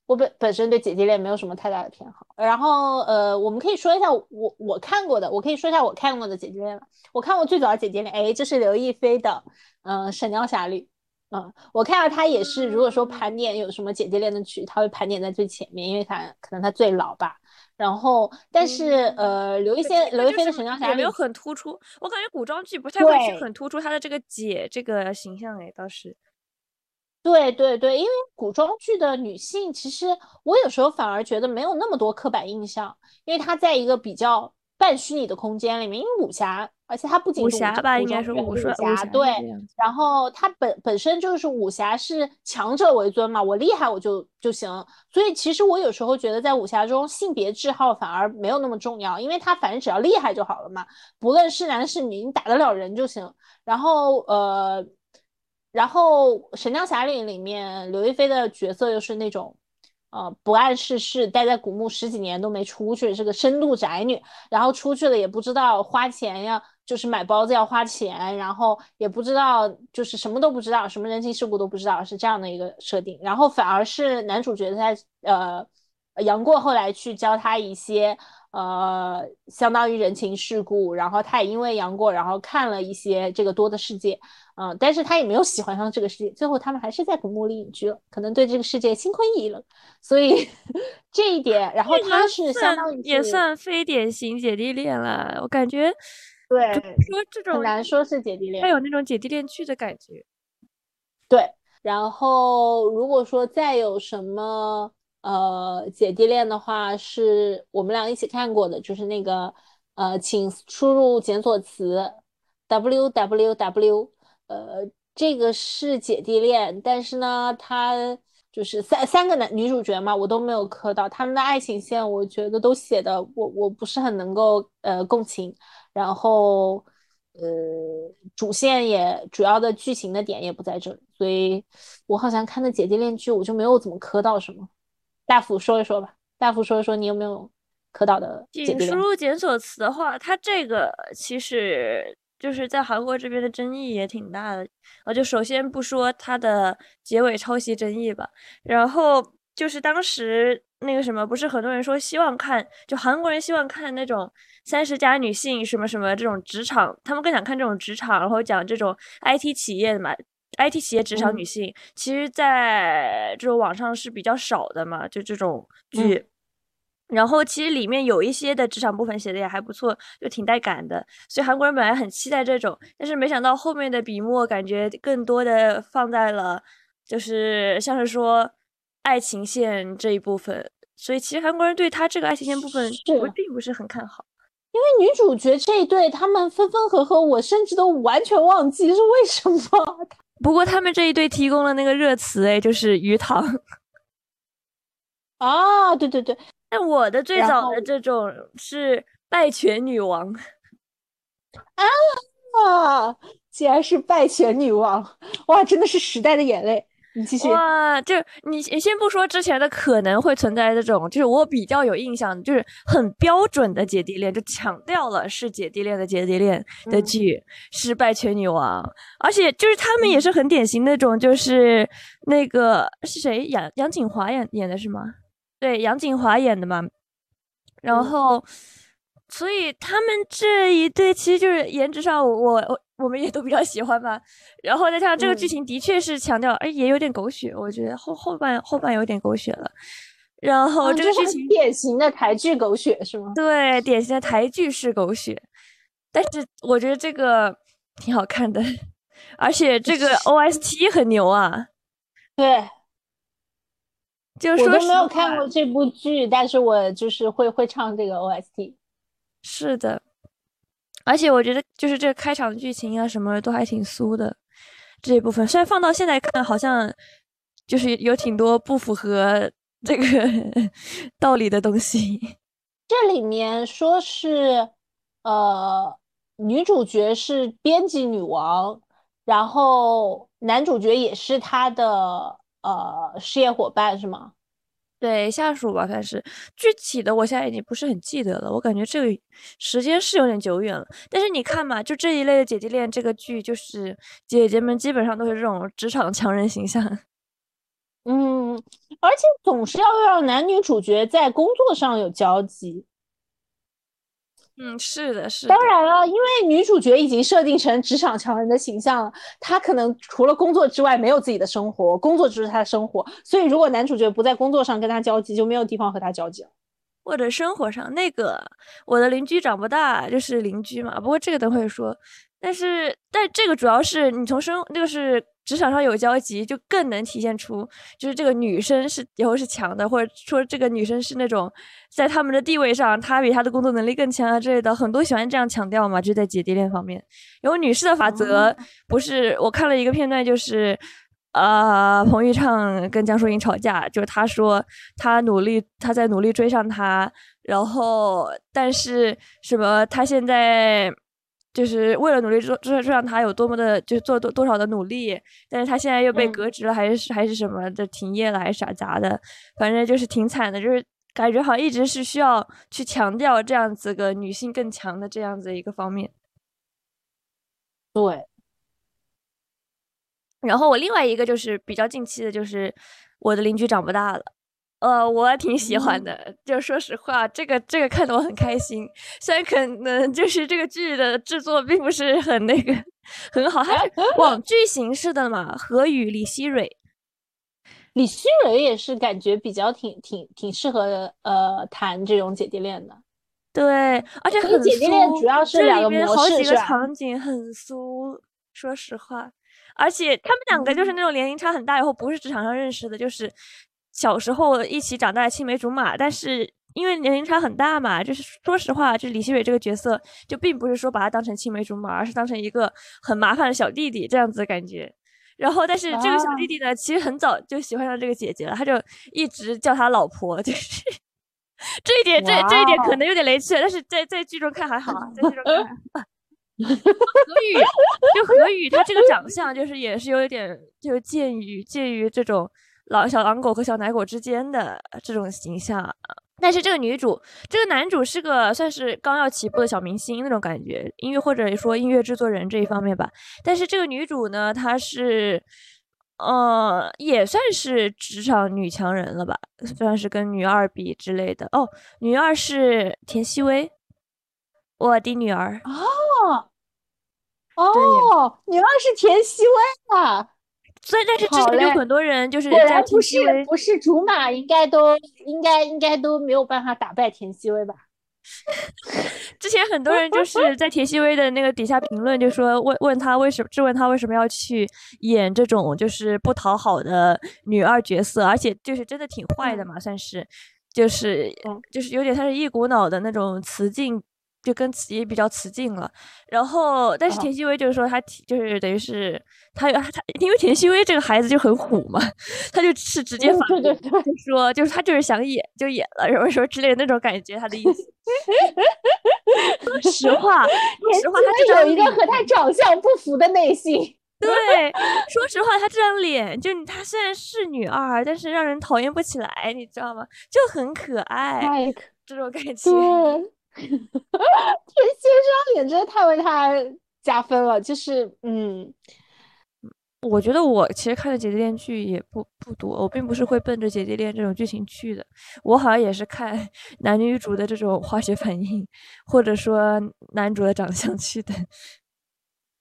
我本本身对姐弟恋没有什么太大的偏好。然后呃，我们可以说一下我我看过的，我可以说一下我看过的姐弟恋吧。我看过最早的姐弟恋，哎，这是刘亦菲的，嗯，《神雕侠侣》。嗯，我看到他也是，如果说盘点有什么姐弟恋的曲，他会盘点在最前面，因为他可能他最老吧。然后，但是呃，刘亦菲刘亦菲的《神雕侠侣》没有很突出，我感觉古装剧不太会去很突出她的这个姐这个形象哎，倒是。对对对，因为古装剧的女性，其实我有时候反而觉得没有那么多刻板印象，因为她在一个比较半虚拟的空间里面，因为武侠。而且它不仅武侠吧，应该是武侠，对。然后它本本身就是武侠是强者为尊嘛，我厉害我就就行。所以其实我有时候觉得在武侠中性别制号反而没有那么重要，因为他反正只要厉害就好了嘛，不论是男是女，你打得了人就行。然后呃，然后《神雕侠侣》里面刘亦菲的角色又是那种。呃，不谙世事，待在古墓十几年都没出去，是个深度宅女。然后出去了也不知道花钱呀，就是买包子要花钱，然后也不知道，就是什么都不知道，什么人情世故都不知道，是这样的一个设定。然后反而是男主角他呃，杨过后来去教他一些呃，相当于人情世故。然后他也因为杨过，然后看了一些这个多的世界。嗯，但是他也没有喜欢上这个世界，最后他们还是在古墓里隐居了，可能对这个世界心灰意冷，所以 这一点，然后他是相当于也算非典型姐弟恋了，我感觉，对，说这种很难说是姐弟恋，他有那种姐弟恋剧的感觉，对，然后如果说再有什么呃姐弟恋的话，是我们俩一起看过的，就是那个呃，请输入检索词 w w w。呃，这个是姐弟恋，但是呢，他就是三三个男女主角嘛，我都没有磕到他们的爱情线，我觉得都写的我我不是很能够呃共情，然后呃主线也主要的剧情的点也不在这里，所以我好像看的姐弟恋剧我就没有怎么磕到什么。大福说一说吧，大福说一说你有没有磕到的？输入检索词的话，它这个其实。就是在韩国这边的争议也挺大的，我，就首先不说它的结尾抄袭争议吧，然后就是当时那个什么，不是很多人说希望看，就韩国人希望看那种三十加女性什么什么这种职场，他们更想看这种职场，然后讲这种 IT 企业的嘛，IT 企业职场女性，其实在这种网上是比较少的嘛，就这种剧。然后其实里面有一些的职场部分写的也还不错，就挺带感的，所以韩国人本来很期待这种，但是没想到后面的笔墨感觉更多的放在了，就是像是说爱情线这一部分，所以其实韩国人对他这个爱情线部分不并不是很看好，因为女主角这一对他们分分合合，我甚至都完全忘记是为什么。不过他们这一对提供了那个热词，哎，就是鱼塘。啊，对对对。但我的最早的这种是拜权女王啊，竟然是拜权女王哇，真的是时代的眼泪。你继续。哇，就你你先不说之前的可能会存在这种，就是我比较有印象，就是很标准的姐弟恋，就强调了是姐弟恋的姐弟恋的剧是拜权女王，而且就是他们也是很典型那种，就是那个是谁？杨杨锦华演演的是吗？对杨锦华演的嘛，然后，所以他们这一对其实就是颜值上，我我我们也都比较喜欢吧。然后再加上这个剧情的确是强调，哎，也有点狗血，我觉得后后半后半有点狗血了。然后这个剧情典型的台剧狗血是吗？对，典型的台剧式狗血。但是我觉得这个挺好看的，而且这个 OST 很牛啊。对。就我都没有看过这部剧，但是我就是会会唱这个 OST。是的，而且我觉得就是这开场剧情啊，什么都还挺酥的这一部分。虽然放到现在看，好像就是有挺多不符合这个 道理的东西。这里面说是，呃，女主角是编辑女王，然后男主角也是她的。呃，事业伙伴是吗？对，下属吧，算是。具体的，我现在已经不是很记得了。我感觉这个时间是有点久远了。但是你看嘛，就这一类的姐弟恋，这个剧就是姐姐们基本上都是这种职场强人形象。嗯，而且总是要让男女主角在工作上有交集。嗯，是的，是的。当然了，因为女主角已经设定成职场强人的形象了，她可能除了工作之外没有自己的生活，工作就是她的生活。所以如果男主角不在工作上跟她交集，就没有地方和她交集了。或者生活上，那个我的邻居长不大，就是邻居嘛。不过这个等会说。但是，但这个主要是你从生那个是职场上有交集，就更能体现出就是这个女生是以后是强的，或者说这个女生是那种在他们的地位上，她比她的工作能力更强啊之类的，很多喜欢这样强调嘛，就在姐弟恋方面。然后女士的法则不是我看了一个片段，就是呃彭昱畅跟江疏影吵架，就是他说他努力他在努力追上她，然后但是什么他现在。就是为了努力追追追上她有多么的，就是做多多少的努力，但是他现在又被革职了，还是还是什么的停业了，还是啥杂的，反正就是挺惨的，就是感觉好像一直是需要去强调这样子个女性更强的这样子一个方面。对。然后我另外一个就是比较近期的，就是我的邻居长不大了。呃，我挺喜欢的，就说实话，这个这个看得我很开心。虽然可能就是这个剧的制作并不是很那个很好，它是 网剧形式的嘛。何雨、李希蕊，李希蕊也是感觉比较挺挺挺适合呃谈这种姐弟恋的。对，而且很姐弟恋主要是两个模式是场景很酥，说实话，而且他们两个就是那种年龄差很大，以后不是职场上认识的，就是。小时候一起长大的青梅竹马，但是因为年龄差很大嘛，就是说实话，就李希蕊这个角色，就并不是说把他当成青梅竹马，而是当成一个很麻烦的小弟弟这样子的感觉。然后，但是这个小弟弟呢，其实很早就喜欢上这个姐姐了，他就一直叫她老婆，就是 这一点，这这一点可能有点雷区，但是在在剧中看还好，在剧中看。何雨就何雨，他这个长相就是也是有一点，就是介于介于这种。狼小狼狗和小奶狗之间的这种形象，但是这个女主，这个男主是个算是刚要起步的小明星那种感觉，音乐或者说音乐制作人这一方面吧。但是这个女主呢，她是，呃，也算是职场女强人了吧，算是跟女二比之类的。哦，女二是田曦薇，我的女儿。哦，哦，女二是田曦薇啊。所以，但是之前有很多人就是果然不是不是竹马，应该都应该应该都没有办法打败田曦薇吧？之前很多人就是在田曦薇的那个底下评论，就说问问他为什么质问他为什么要去演这种就是不讨好的女二角色，而且就是真的挺坏的嘛，算是就是就是有点像是一股脑的那种雌竞。就跟也比较雌竞了，然后但是田曦薇就是说他就是等于是他他因为田曦薇这个孩子就很虎嘛，他就是直接反说就是他就是想演就演了，什么什么之类的那种感觉，他的意思。说实话，说实话，他有一个和他长相不符的内心。对，说实话，她这张脸就她虽然是女二，但是让人讨厌不起来，你知道吗？就很可爱，这种感觉。田先生脸真的太为他加分了，就是嗯，我觉得我其实看的姐弟恋剧也不不多，我并不是会奔着姐弟恋这种剧情去的，我好像也是看 男女主的这种化学反应，或者说男主的长相去的。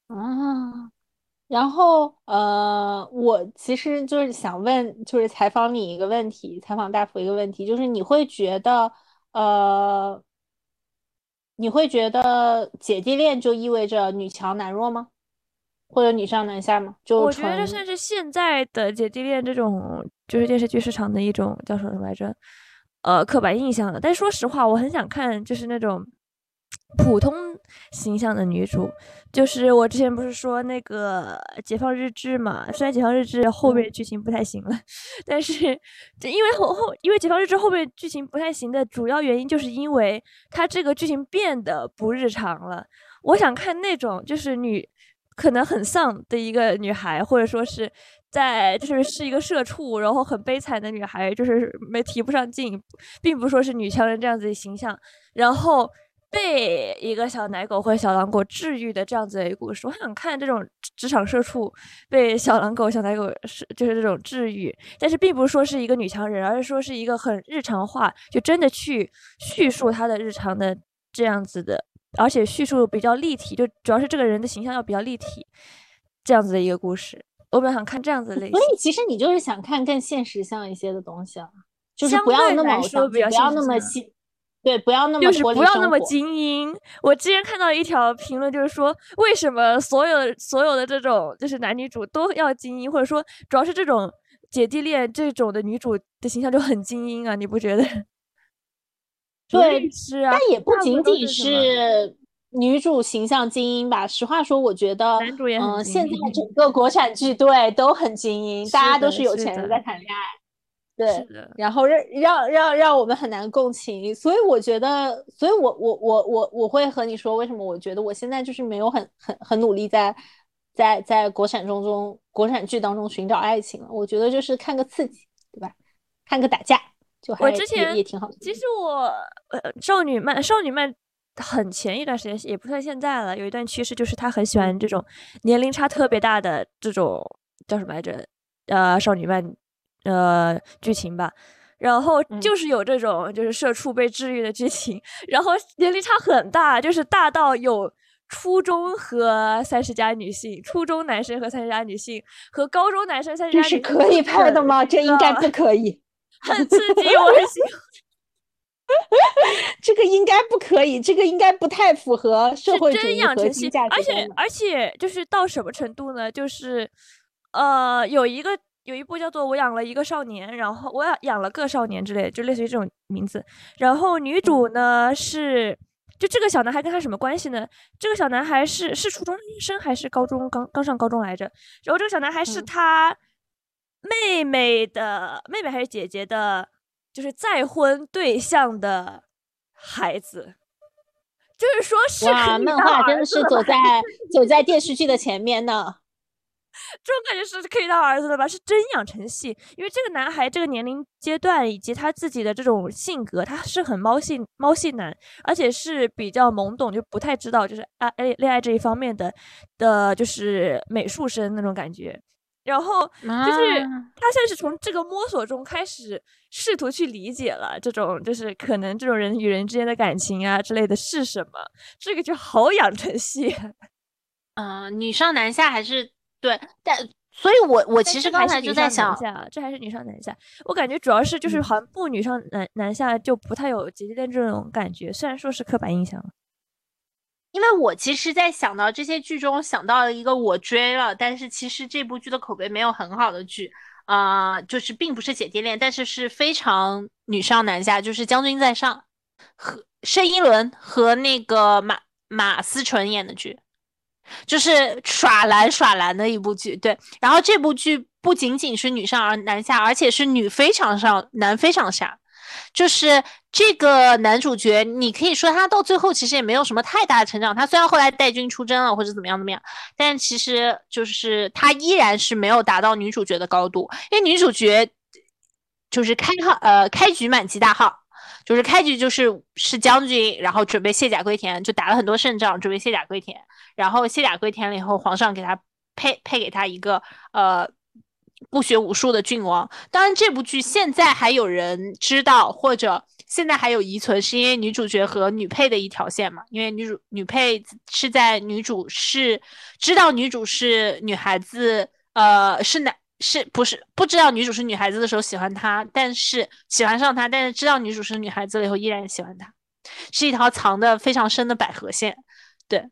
啊，然后呃，我其实就是想问，就是采访你一个问题，采访大福一个问题，就是你会觉得呃。你会觉得姐弟恋就意味着女强男弱吗？或者女上男下吗？就我觉得这算是现在的姐弟恋这种就是电视剧市场的一种叫什么来着？呃，刻板印象的。但说实话，我很想看就是那种。普通形象的女主，就是我之前不是说那个《解放日志》嘛？虽然《解放日志》后面剧情不太行了，但是因为后后因为《解放日志》后面剧情不太行的主要原因，就是因为它这个剧情变得不日常了。我想看那种就是女可能很丧的一个女孩，或者说是在就是是一个社畜，然后很悲惨的女孩，就是没提不上劲，并不说是女强人这样子的形象，然后。被一个小奶狗或者小狼狗治愈的这样子的一个故事，我想看这种职场社畜被小狼狗、小奶狗是就是这种治愈，但是并不是说是一个女强人，而是说是一个很日常化，就真的去叙述她的日常的这样子的而且叙述比较立体，就主要是这个人的形象要比较立体，这样子的一个故事。我比较想看这样子的类型，所以其实你就是想看更现实像一些的东西啊，就是不要那么说不要那么细，对，不要那么就是不要那么精英。我之前看到一条评论，就是说为什么所有所有的这种就是男女主都要精英，或者说主要是这种姐弟恋这种的女主的形象就很精英啊，你不觉得？对是啊，但也不仅仅是女主形象精英吧。实话说，我觉得，男主也嗯，精现在整个国产剧对都很精英，大家都是是有钱人的在谈恋爱，对然后让让让让我们很难共情，所以我觉得，所以我我我我我会和你说，为什么我觉得我现在就是没有很很很努力在在在国产中中国产剧当中寻找爱情了。我觉得就是看个刺激，对吧？看个打架，就还也我之前也挺好的。其实我呃少女漫少女漫很前一段时间也不算现在了，有一段趋势就是他很喜欢这种年龄差特别大的这种叫什么来着？呃，少女漫呃剧情吧。然后嗯就是有这种就是社畜被治愈的剧情，然后年龄差很大，就是大到有初中和三十加女性，初中男生和三十加女性，和高中男生三十加女性这是可以拍的吗？这应该不可以，很刺激，我很喜欢。这个应该不可以，这个应该不太符合社会主义养成系核心价，值而且。而且就是到什么程度呢？就是呃，有一个有一部叫做《我养了一个少年》，然后我养养了个少年之类，就类似于这种名字。然后女主嗯呢是，就这个小男孩跟他什么关系呢？这个小男孩是是初中生还是高中刚刚上高中来着？然后这个小男孩是嗯他妹妹的妹妹还是姐姐的，就是再婚对象的孩子。就是说是可哇，以当漫画真的是走在走在电视剧的前面呢。这种感觉是可以当儿子的吧？是真养成系，因为这个男孩这个年龄阶段以及他自己的这种性格，他是很猫系猫系男，而且是比较懵懂，就不太知道就是爱恋恋爱这一方面的的，就是美术生那种感觉。然后就是啊他现在是从这个摸索中开始试图去理解了这种就是可能这种人与人之间的感情啊之类的是什么，这个就好养成系。嗯、女上男下还是对，但所以我我其实刚才就在想，这还是女上男下。我感觉主要是就是嗯好像不女上男男下就不太有姐弟恋这种感觉，虽然说是刻板印象。因为我其实，在想到这些剧中，想到了一个我追了，但是其实这部剧的口碑没有很好的剧，啊、就是并不是姐弟恋，但是是非常女上男下，就是《将军在上》和盛一伦和那个马马思纯演的剧，就是耍蓝耍蓝的一部剧。对，然后这部剧不仅仅是女上而男下，而且是女非常上，男非常下。就是这个男主角，你可以说他到最后其实也没有什么太大的成长。他虽然后来带军出征了或者怎么样怎么样，但其实就是他依然是没有达到女主角的高度，因为女主角就是开号呃开局满级大号，就是开局就是是将军，然后准备卸甲归田，就打了很多胜仗，准备卸甲归田，然后卸甲归田了以后，皇上给他配配给他一个呃不学无术的郡王。当然，这部剧现在还有人知道，或者现在还有遗存，是因为女主角和女配的一条线嘛？因为女主女配是在女主是知道女主是女孩子，呃，是男。是不是不知道女主是女孩子的时候喜欢她，但是喜欢上她，但是知道女主是女孩子了以后依然喜欢她，是一条藏的非常深的百合线。对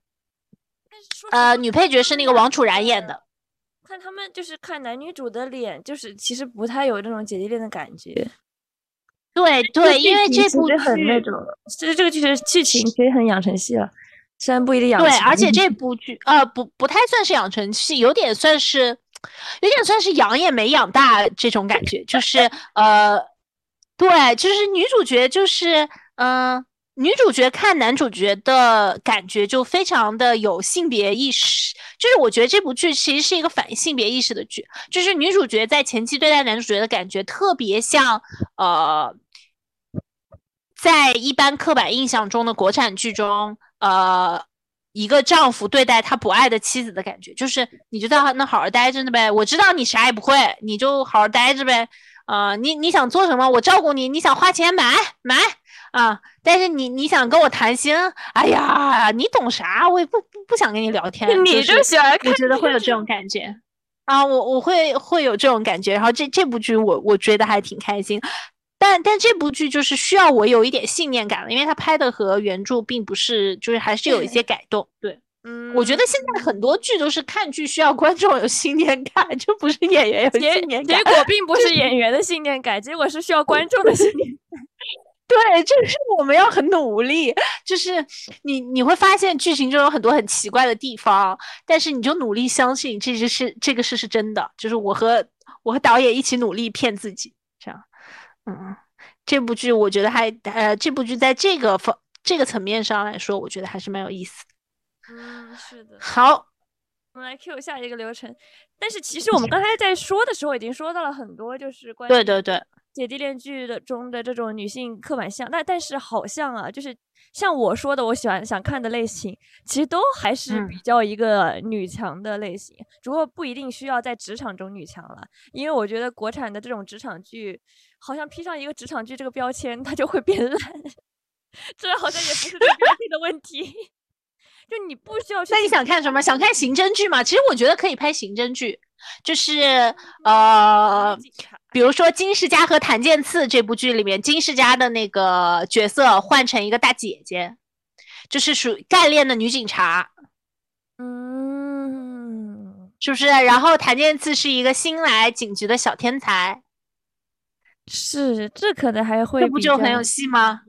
呃，女配角是那个王楚然演的。看他们就是看男女主的脸，就是其实不太有这种姐弟恋的感觉。对对，因为这部剧很那种，其实这个剧的剧情其实很养成系了，虽然不一定养成。对，而且这部剧呃不不太算是养成系，有点算是有点算是养也没养大这种感觉，就是呃，对，就是女主角就是嗯、呃女主角看男主角的感觉就非常的有性别意识，就是我觉得这部剧其实是一个反性别意识的剧，就是女主角在前期对待男主角的感觉特别像呃。在一般刻板印象中的国产剧中，呃，一个丈夫对待他不爱的妻子的感觉，就是你就在那好好待着呢呗。我知道你啥也不会，你就好好待着呗。呃，你你想做什么，我照顾你。你想花钱买买啊，但是你你想跟我谈心，哎呀，你懂啥？我也不不不想跟你聊天。你就喜欢看，我觉得会有这种感觉啊，我我会会有这种感觉。然后这这部剧我我觉得还挺开心，但但这部剧就是需要我有一点信念感了，因为他拍的和原著并不是，就是还是有一些改动。对，嗯，我觉得现在很多剧都是看剧需要观众有信念感，就不是演员有信念感。结果并不是演员的信念感，结果是需要观众的信念感。对，就是我们要很努力，就是你你会发现剧情中有很多很奇怪的地方，但是你就努力相信这只是这个事是真的，就是我和我和导演一起努力骗自己，这样，嗯，这部剧我觉得还呃，这部剧在这个方这个层面上来说，我觉得还是蛮有意思。嗯，是的。好，我们来 Q 下一个流程，但是其实我们刚才在说的时候已经说到了很多，就是关于对对对。姐弟恋剧的中的这种女性刻板像，但但是好像啊，就是像我说的，我喜欢想看的类型，其实都还是比较一个女强的类型，只不过不一定需要在职场中女强了，因为我觉得国产的这种职场剧，好像披上一个职场剧这个标签，它就会变烂，这好像也不是这个标签的问题，就你不需要去。那你想看什么？想看刑侦剧吗？其实我觉得可以拍刑侦剧。就是呃，比如说金世佳和谭健次这部剧里面，金世佳的那个角色换成一个大姐姐，就是属干练的女警察，嗯，是不是？然后谭健次是一个新来警局的小天才，是，这可能还会这不就很有戏吗？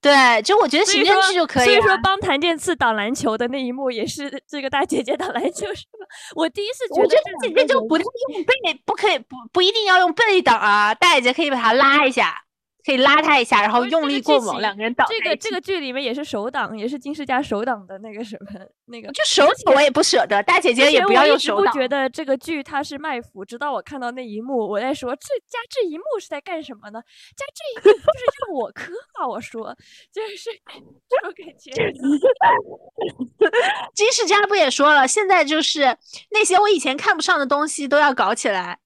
对，就我觉得刑侦剧就可以。所以说，帮谭健次挡篮球的那一幕也是这个大姐姐挡篮球，是吧？我第一次觉得这姐姐就不用背，不可以不不一定要用背挡啊，大姐姐可以把她拉一下。可以拉他一下，然后用力过猛，两个人倒这个这个剧里面也是手挡，也是金世佳手挡的那个什么那个，就手挡我也不舍得，大姐姐也不要用手挡。不觉得这个剧它是卖腐，直到我看到那一幕，我在说这加这一幕是在干什么呢？加这一幕就是让我 磕啊！我说就是这种感觉。金世佳不也说了，现在就是那些我以前看不上的东西都要搞起来，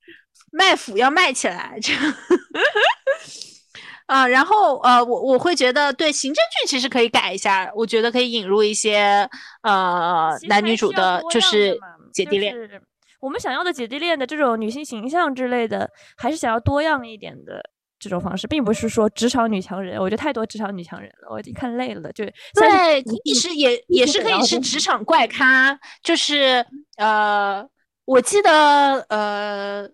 卖腐要卖起来，这。啊，然后呃，我我会觉得对刑侦剧其实可以改一下，我觉得可以引入一些呃男女主的，就是姐弟恋。我们想要的姐弟恋的这种女性形象之类的，还是想要多样一点的这种方式，并不是说职场女强人。我觉得太多职场女强人了，我已经看累了。就对，其实也也是可以是职场怪咖，就是呃，我记得呃，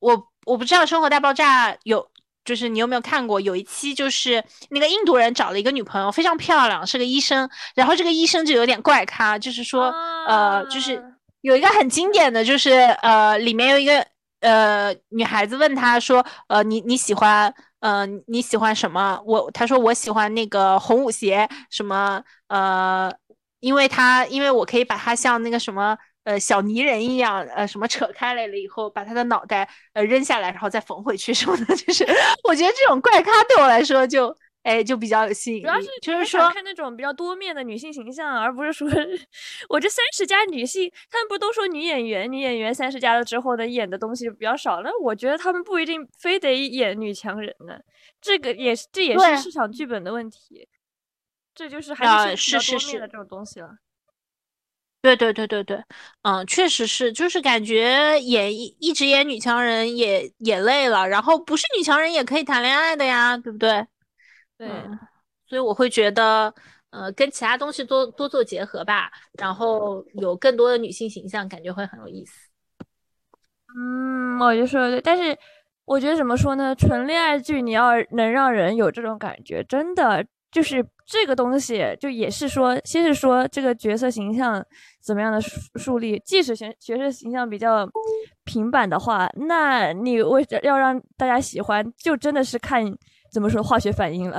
我我不知道《生活大爆炸》有。就是你有没有看过有一期，就是那个印度人找了一个女朋友，非常漂亮，是个医生。然后这个医生就有点怪咖，就是说，呃，就是有一个很经典的就是，呃，里面有一个呃女孩子问他说，呃，你你喜欢，呃，你喜欢什么？我他说我喜欢那个红舞鞋，什么，呃，因为他因为我可以把它像那个什么。呃，小泥人一样，呃，什么扯开来了以后，把他的脑袋呃扔下来，然后再缝回去什么的，就是我觉得这种怪咖对我来说就哎就比较有吸引力。主要是就是说看那种比较多面的女性形象，而不是说 我这三十加女性，他们不都说女演员女演员三十加了之后的演的东西比较少？那我觉得他们不一定非得演女强人呢，这个也是这也是市场剧本的问题，这就是还是比较多面的这种东西了。对对对对对，嗯，确实是，就是感觉演一一直演女强人也也累了，然后不是女强人也可以谈恋爱的呀，对不对？对，所以我会觉得，呃，跟其他东西多多做结合吧，然后有更多的女性形象，感觉会很有意思。嗯，我就说对，但是我觉得怎么说呢？纯恋爱剧你要能让人有这种感觉，真的。就是这个东西，就也是说，先是说这个角色形象怎么样的树树立，即使学角色形象比较平板的话，那你为要让大家喜欢，就真的是看怎么说化学反应了。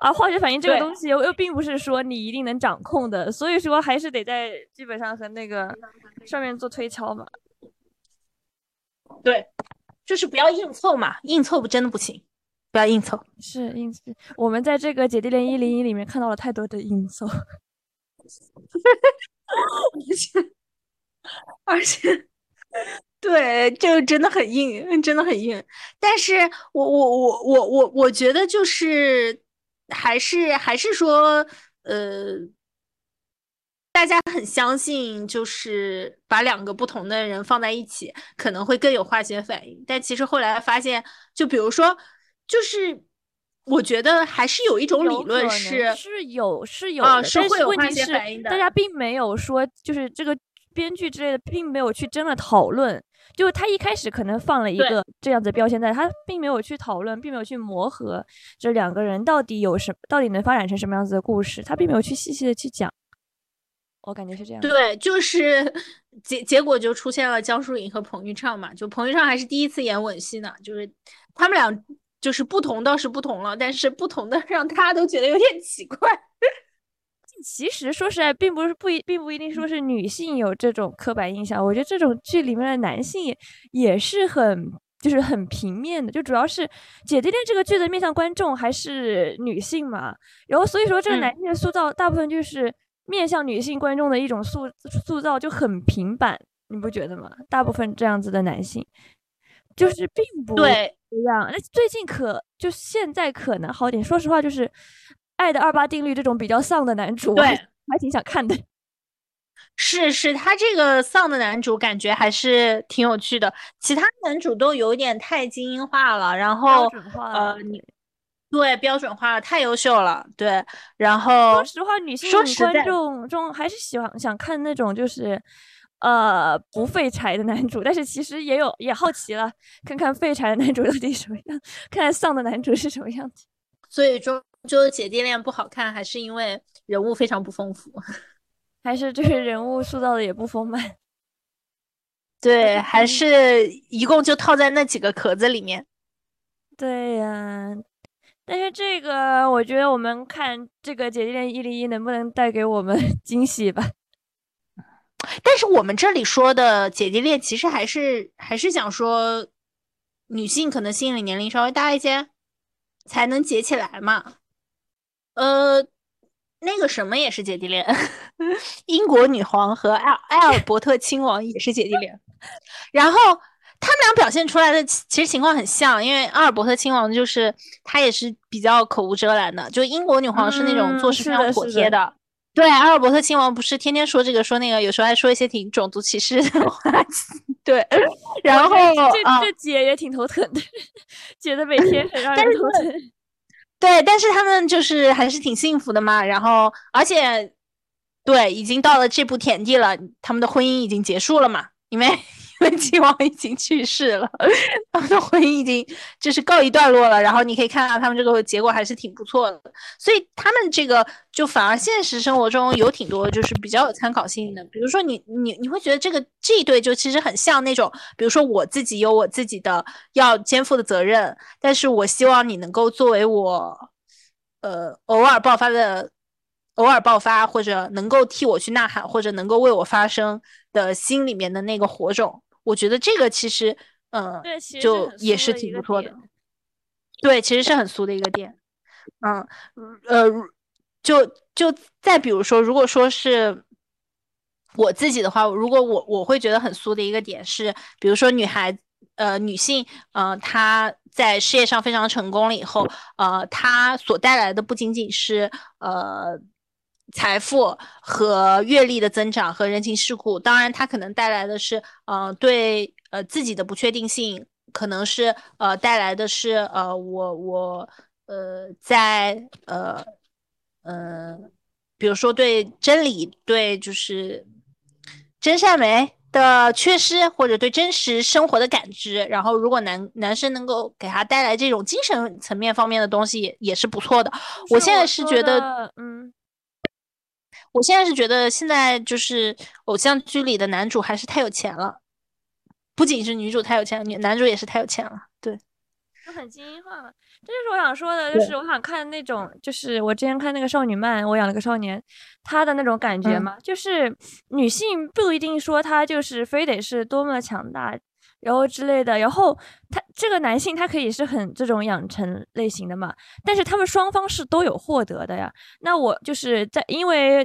而化学反应这个东西又又并不是说你一定能掌控的，所以说还是得在剧本上和那个上面做推敲嘛。对，就是不要硬凑嘛，硬凑不真的不行。不要硬凑，是硬凑。我们在这个姐弟恋一零一里面看到了太多的硬凑，而且，而且，对，就真的很硬，真的很硬。但是我我我我我我觉得就是还是还是说，呃，大家很相信，就是把两个不同的人放在一起，可能会更有化学反应。但其实后来发现，就比如说，就是我觉得还是有一种理论是是有是有啊，的，但会问题是。大家并没有说，就是这个编剧之类的，并没有去真的讨论。就是他一开始可能放了一个这样子的标签在，他并没有去讨论，并没有去磨合这两个人到底有什，到底能发展成什么样子的故事，他并没有去细细的去讲。我感觉是这样。对，就是结结果就出现了江疏影和彭昱畅嘛，就彭昱畅还是第一次演吻戏呢，就是他们俩就是不同倒是不同了，但是不同的让他都觉得有点奇怪。其实说实在，并不是不一，并不一定说是女性有这种刻板印象。我觉得这种剧里面的男性也也是很，就是很平面的。就主要是《姐弟恋》这个剧的面向观众还是女性嘛，然后所以说这个嗯男性的塑造大部分就是面向女性观众的一种塑塑造就很平板，你不觉得吗？大部分这样子的男性就是并不对，一样。那最近可就现在可能好点。说实话，就是《爱的二八定律》这种比较丧的男主，对还挺想看的。是是，他这个丧的男主感觉还是挺有趣的，其他男主都有点太精英化了，然后呃你对标准化了，太优秀了，对，然后说实话，女性观众中还是喜欢想看那种就是，呃，不废柴的男主，但是其实也有也好奇了，看看废柴的男主到底什么样，看看丧的男主是什么样子。所以终究姐弟恋不好看，还是因为人物非常不丰富。还是就是人物塑造的也不丰满。对，还是一共就套在那几个壳子里面。对呀，但是这个我觉得我们看这个姐弟恋一零一能不能带给我们 惊喜吧？但是我们这里说的姐弟恋，其实还是还是想说，女性可能心理年龄稍微大一些，才能结起来嘛。呃，那个什么也是姐弟恋，英国女皇和埃埃尔伯特亲王也是姐弟恋，然后他们俩表现出来的其其实情况很像，因为阿尔伯特亲王就是他也是比较口无遮拦的，就英国女皇是那种做事非常妥帖的。对，阿尔伯特亲王不是天天说这个说那个，有时候还说一些挺种族歧视的话。对，然后这啊，这姐也挺头疼的，觉得每天很让人头疼。对，但是他们就是还是挺幸福的嘛。然后，而且，对，已经到了这步田地了，他们的婚姻已经结束了嘛，因为因为亲王已经去世了，他们的婚姻已经就是告一段落了。然后你可以看到他们这个结果还是挺不错的，所以他们这个就反而现实生活中有挺多就是比较有参考性的。比如说你你你会觉得这个这一对就其实很像那种，比如说我自己有我自己的要肩负的责任，但是我希望你能够作为我呃偶尔爆发的。偶尔爆发，或者能够替我去呐喊，或者能够为我发声的心里面的那个火种，我觉得这个其实，嗯、对，其实就也是挺不错的。对，其实是很俗的一个点。嗯，呃，就就再比如说，如果说是我自己的话，如果我我会觉得很俗的一个点是，比如说女孩，呃，女性，呃，她在事业上非常成功了以后，呃，她所带来的不仅仅是呃财富和阅历的增长和人情世故，当然，它可能带来的是，呃，对呃自己的不确定性，可能是呃带来的是呃我我呃在呃呃，比如说对真理，对就是真善美的缺失，或者对真实生活的感知，然后如果男男生能够给他带来这种精神层面方面的东西也，是不错的。我现在是觉得，嗯，我现在是觉得现在就是偶像剧里的男主还是太有钱了，不仅是女主太有钱，女男主也是太有钱了。对，就很精英化嘛。这就是我想说的，就是我想看那种，就是我之前看那个少女漫《我养了个少年》，他的那种感觉嗯嘛，就是女性不一定说她就是非得是多么强大，然后之类的，然后他这个男性他可以是很这种养成类型的嘛，但是他们双方是都有获得的呀。那我就是在因为。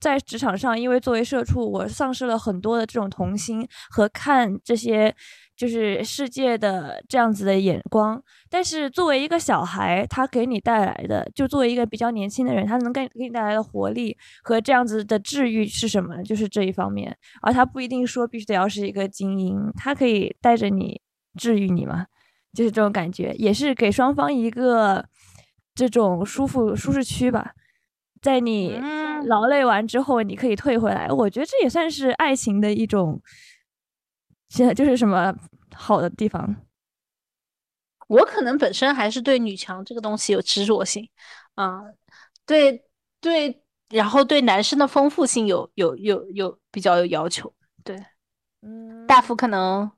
在职场上，因为作为社畜，我丧失了很多的这种童心和看这些就是世界的这样子的眼光，但是作为一个小孩，他给你带来的，就作为一个比较年轻的人，他能给给你带来的活力和这样子的治愈是什么？就是这一方面，而他不一定说必须得要是一个精英，他可以带着你治愈你嘛，就是这种感觉，也是给双方一个这种舒服舒适区吧，在你劳累完之后，你可以退回来，我觉得这也算是爱情的一种。现在就是什么好的地方？我可能本身还是对女强这个东西有执着性，啊，对对，然后对男生的丰富性有有有有比较有要求，对，嗯，大福可能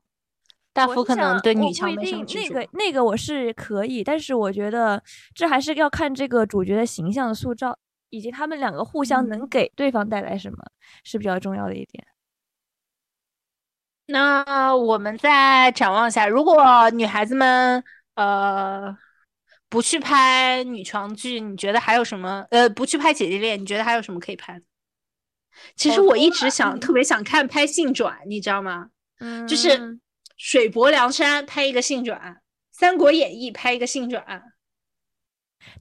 大福可能对女强没什么那个那个我是可以，但是我觉得这还是要看这个主角的形象的塑造，以及他们两个互相能给对方带来什么是比较重要的一点。那我们再展望一下，如果女孩子们呃不去拍女床剧，你觉得还有什么？呃，不去拍姐弟恋，你觉得还有什么可以拍？其实我一直想特别想看拍性转，你知道吗？嗯，就是水泊梁山拍一个性转，《三国演义》拍一个性转。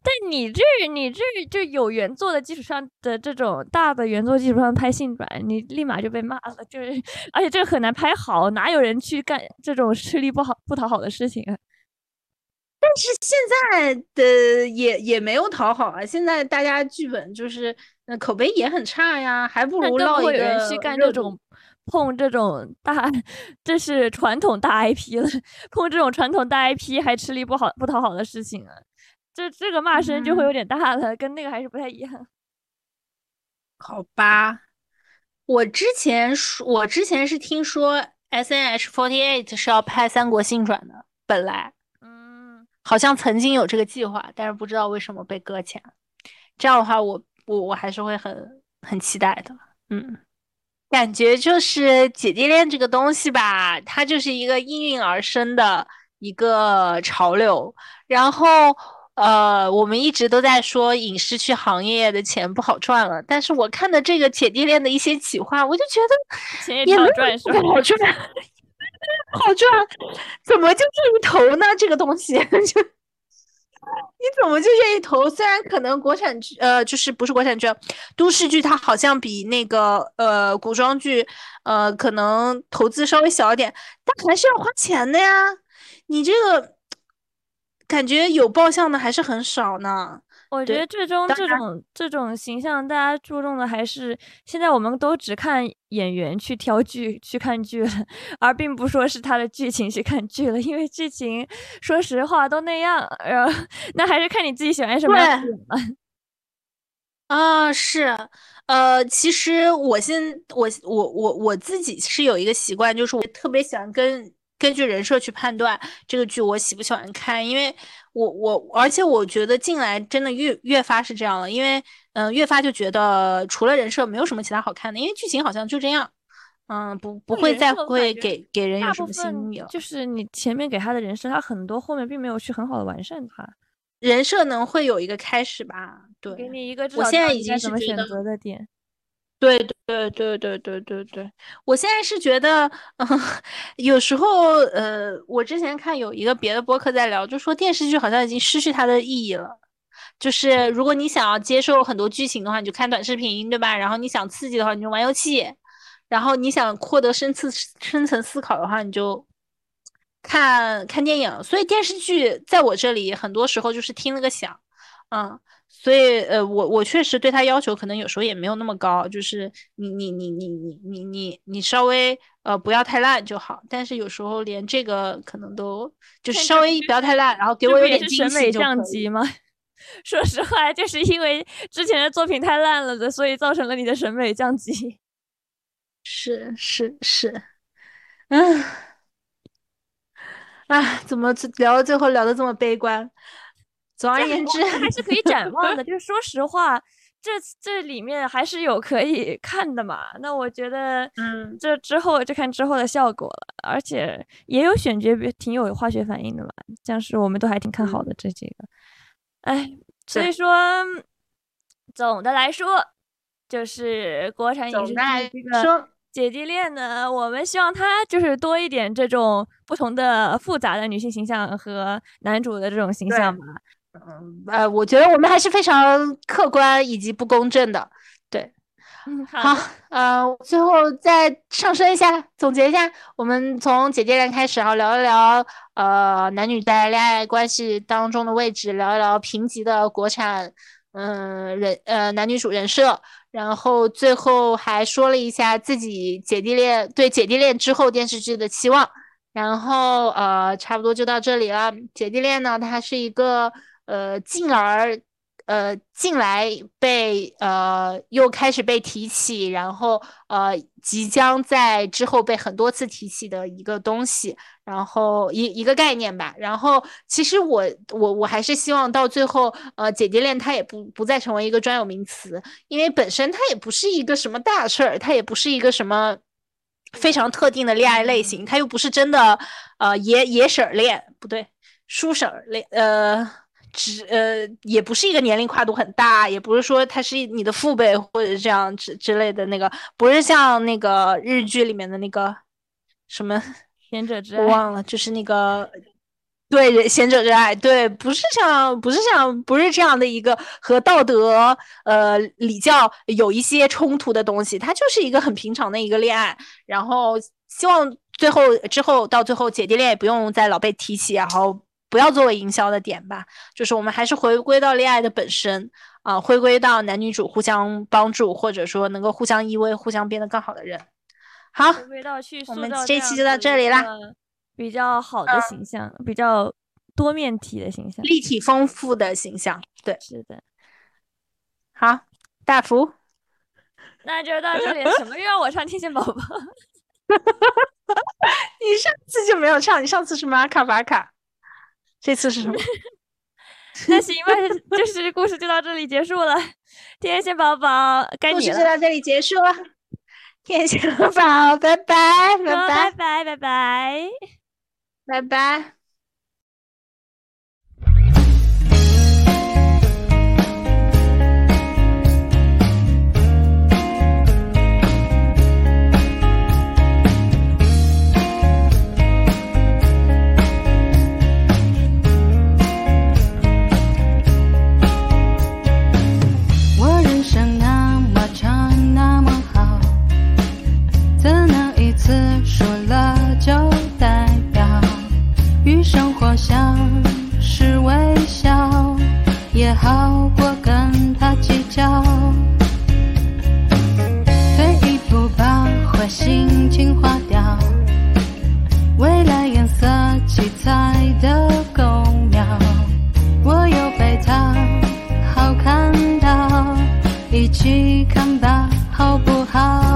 但你这你这就有原作的基础上的这种大的原作基础上拍性转，你立马就被骂了。就是，而且这个很难拍好，哪有人去干这种吃力不好不讨好的事情啊？但是现在的也也没有讨好啊，现在大家剧本就是那口碑也很差呀，还不如唠一个去干这种碰这种大，这是传统大 IP 了，碰这种传统大 IP 还吃力不好不讨好的事情啊。这这个骂声就会有点大了，跟那个还是不太一样。好吧，我之前说，我之前是听说 S N H forty eight 是要拍《三国新传》的，本来，嗯，好像曾经有这个计划，但是不知道为什么被搁浅。这样的话，我我我还是会很很期待的。嗯，感觉就是姐弟恋这个东西吧，它就是一个应运而生的一个潮流，然后。呃，我们一直都在说影视剧行业的钱不好赚了，但是我看的这个姐弟恋的一些企划，我就觉得钱也好赚，是吧？好赚，好赚，怎么就这一头呢？这个东西 就你怎么就愿意投？虽然可能国产剧，呃，就是不是国产剧，都市剧它好像比那个呃古装剧，呃，可能投资稍微小一点，但还是要花钱的呀。你这个。感觉有爆相的还是很少呢。我觉得最终这种这种形象，大家注重的还是现在我们都只看演员去挑剧去看剧了，而并不说是他的剧情去看剧了。因为剧情说实话都那样，然后那还是看你自己喜欢什么样的 啊，是，呃，其实我现我我我我自己是有一个习惯，就是我特别喜欢跟。根据人设去判断这个剧我喜不喜欢看，因为我我而且我觉得近来真的越越发是这样了，因为嗯越发就觉得除了人设没有什么其他好看的，因为剧情好像就这样，嗯不不会再会给给人有什么新意了。就是你前面给他的人设，他很多后面并没有去很好的完善他人设，能会有一个开始吧？对，给你一个我现在已经是选择的点。对对对对对对对，我现在是觉得，嗯，有时候，呃，我之前看有一个别的播客在聊，就说电视剧好像已经失去它的意义了。就是如果你想要接受很多剧情的话，你就看短视频，对吧？然后你想刺激的话，你就玩游戏；然后你想获得深次深层思考的话，你就看看电影。所以电视剧在我这里很多时候就是听了个响，嗯。所以，呃，我我确实对他要求可能有时候也没有那么高，就是你你你你你你你你稍微呃不要太烂就好。但是有时候连这个可能都就是稍微不要太烂，然后给我有点审美降级吗？说实话，就是因为之前的作品太烂了的，所以造成了你的审美降级。是 是是，嗯，啊，怎么聊到最后聊的这么悲观？总而言之，还是可以展 望的。就是说实话，这这里面还是有可以看的嘛。那我觉得，嗯，这之后就看之后的效果了。而且也有选角挺有化学反应的嘛，像是我们都还挺看好的这几个。哎，所以说，总的来说，就是国产影视剧这个姐弟恋呢，我们希望它就是多一点这种不同的复杂的女性形象和男主的这种形象吧。嗯，呃，我觉得我们还是非常客观以及不公正的。对，嗯，好，呃，最后再上升一下，总结一下，我们从姐弟恋开始，然后聊一聊呃男女在恋爱关系当中的位置，聊一聊评级的国产嗯人呃男女主人设，然后最后还说了一下自己姐弟恋对姐弟恋之后电视剧的期望，然后呃差不多就到这里了。姐弟恋呢，它是一个呃进而。呃，近来被呃又开始被提起，然后呃即将在之后被很多次提起的一个东西，然后一一个概念吧。然后其实我我我还是希望到最后，呃，姐弟恋它也不不再成为一个专有名词，因为本身它也不是一个什么大事儿，它也不是一个什么非常特定的恋爱类型，它又不是真的呃爷爷婶儿恋，不对，叔婶儿恋，呃。只呃，也不是一个年龄跨度很大，也不是说他是你的父辈或者这样之之类的那个，不是像那个日剧里面的那个什么贤者之爱，我忘了，就是那个对贤者之爱，对，不是像不是像不是这样的一个和道德呃礼教有一些冲突的东西，它就是一个很平常的一个恋爱，然后希望最后之后到最后姐弟恋也不用再老被提起，然后。不要作为营销的点吧，就是我们还是回归到恋爱的本身啊，回归到男女主互相帮助，或者说能够互相依偎、互相变得更好的人。好，我们这期就到这里啦。比较好的形象，比较多面体的形象，立体丰富的形象。对，是的。好，大福，那就到这里。什么又让我唱天线宝宝？你上次就没有唱，你上次是玛卡巴卡。这次是什么？那行吧，就是故事就到这里结束了。天线宝宝，该你了。故事就到这里结束了。天线宝宝，拜拜，拜 拜，拜拜，拜拜，拜拜。像是微笑，也好过跟他计较。退一步吧，坏心情化掉。未来颜色七彩的公庙，我有被他好看到，一起看吧，好不好？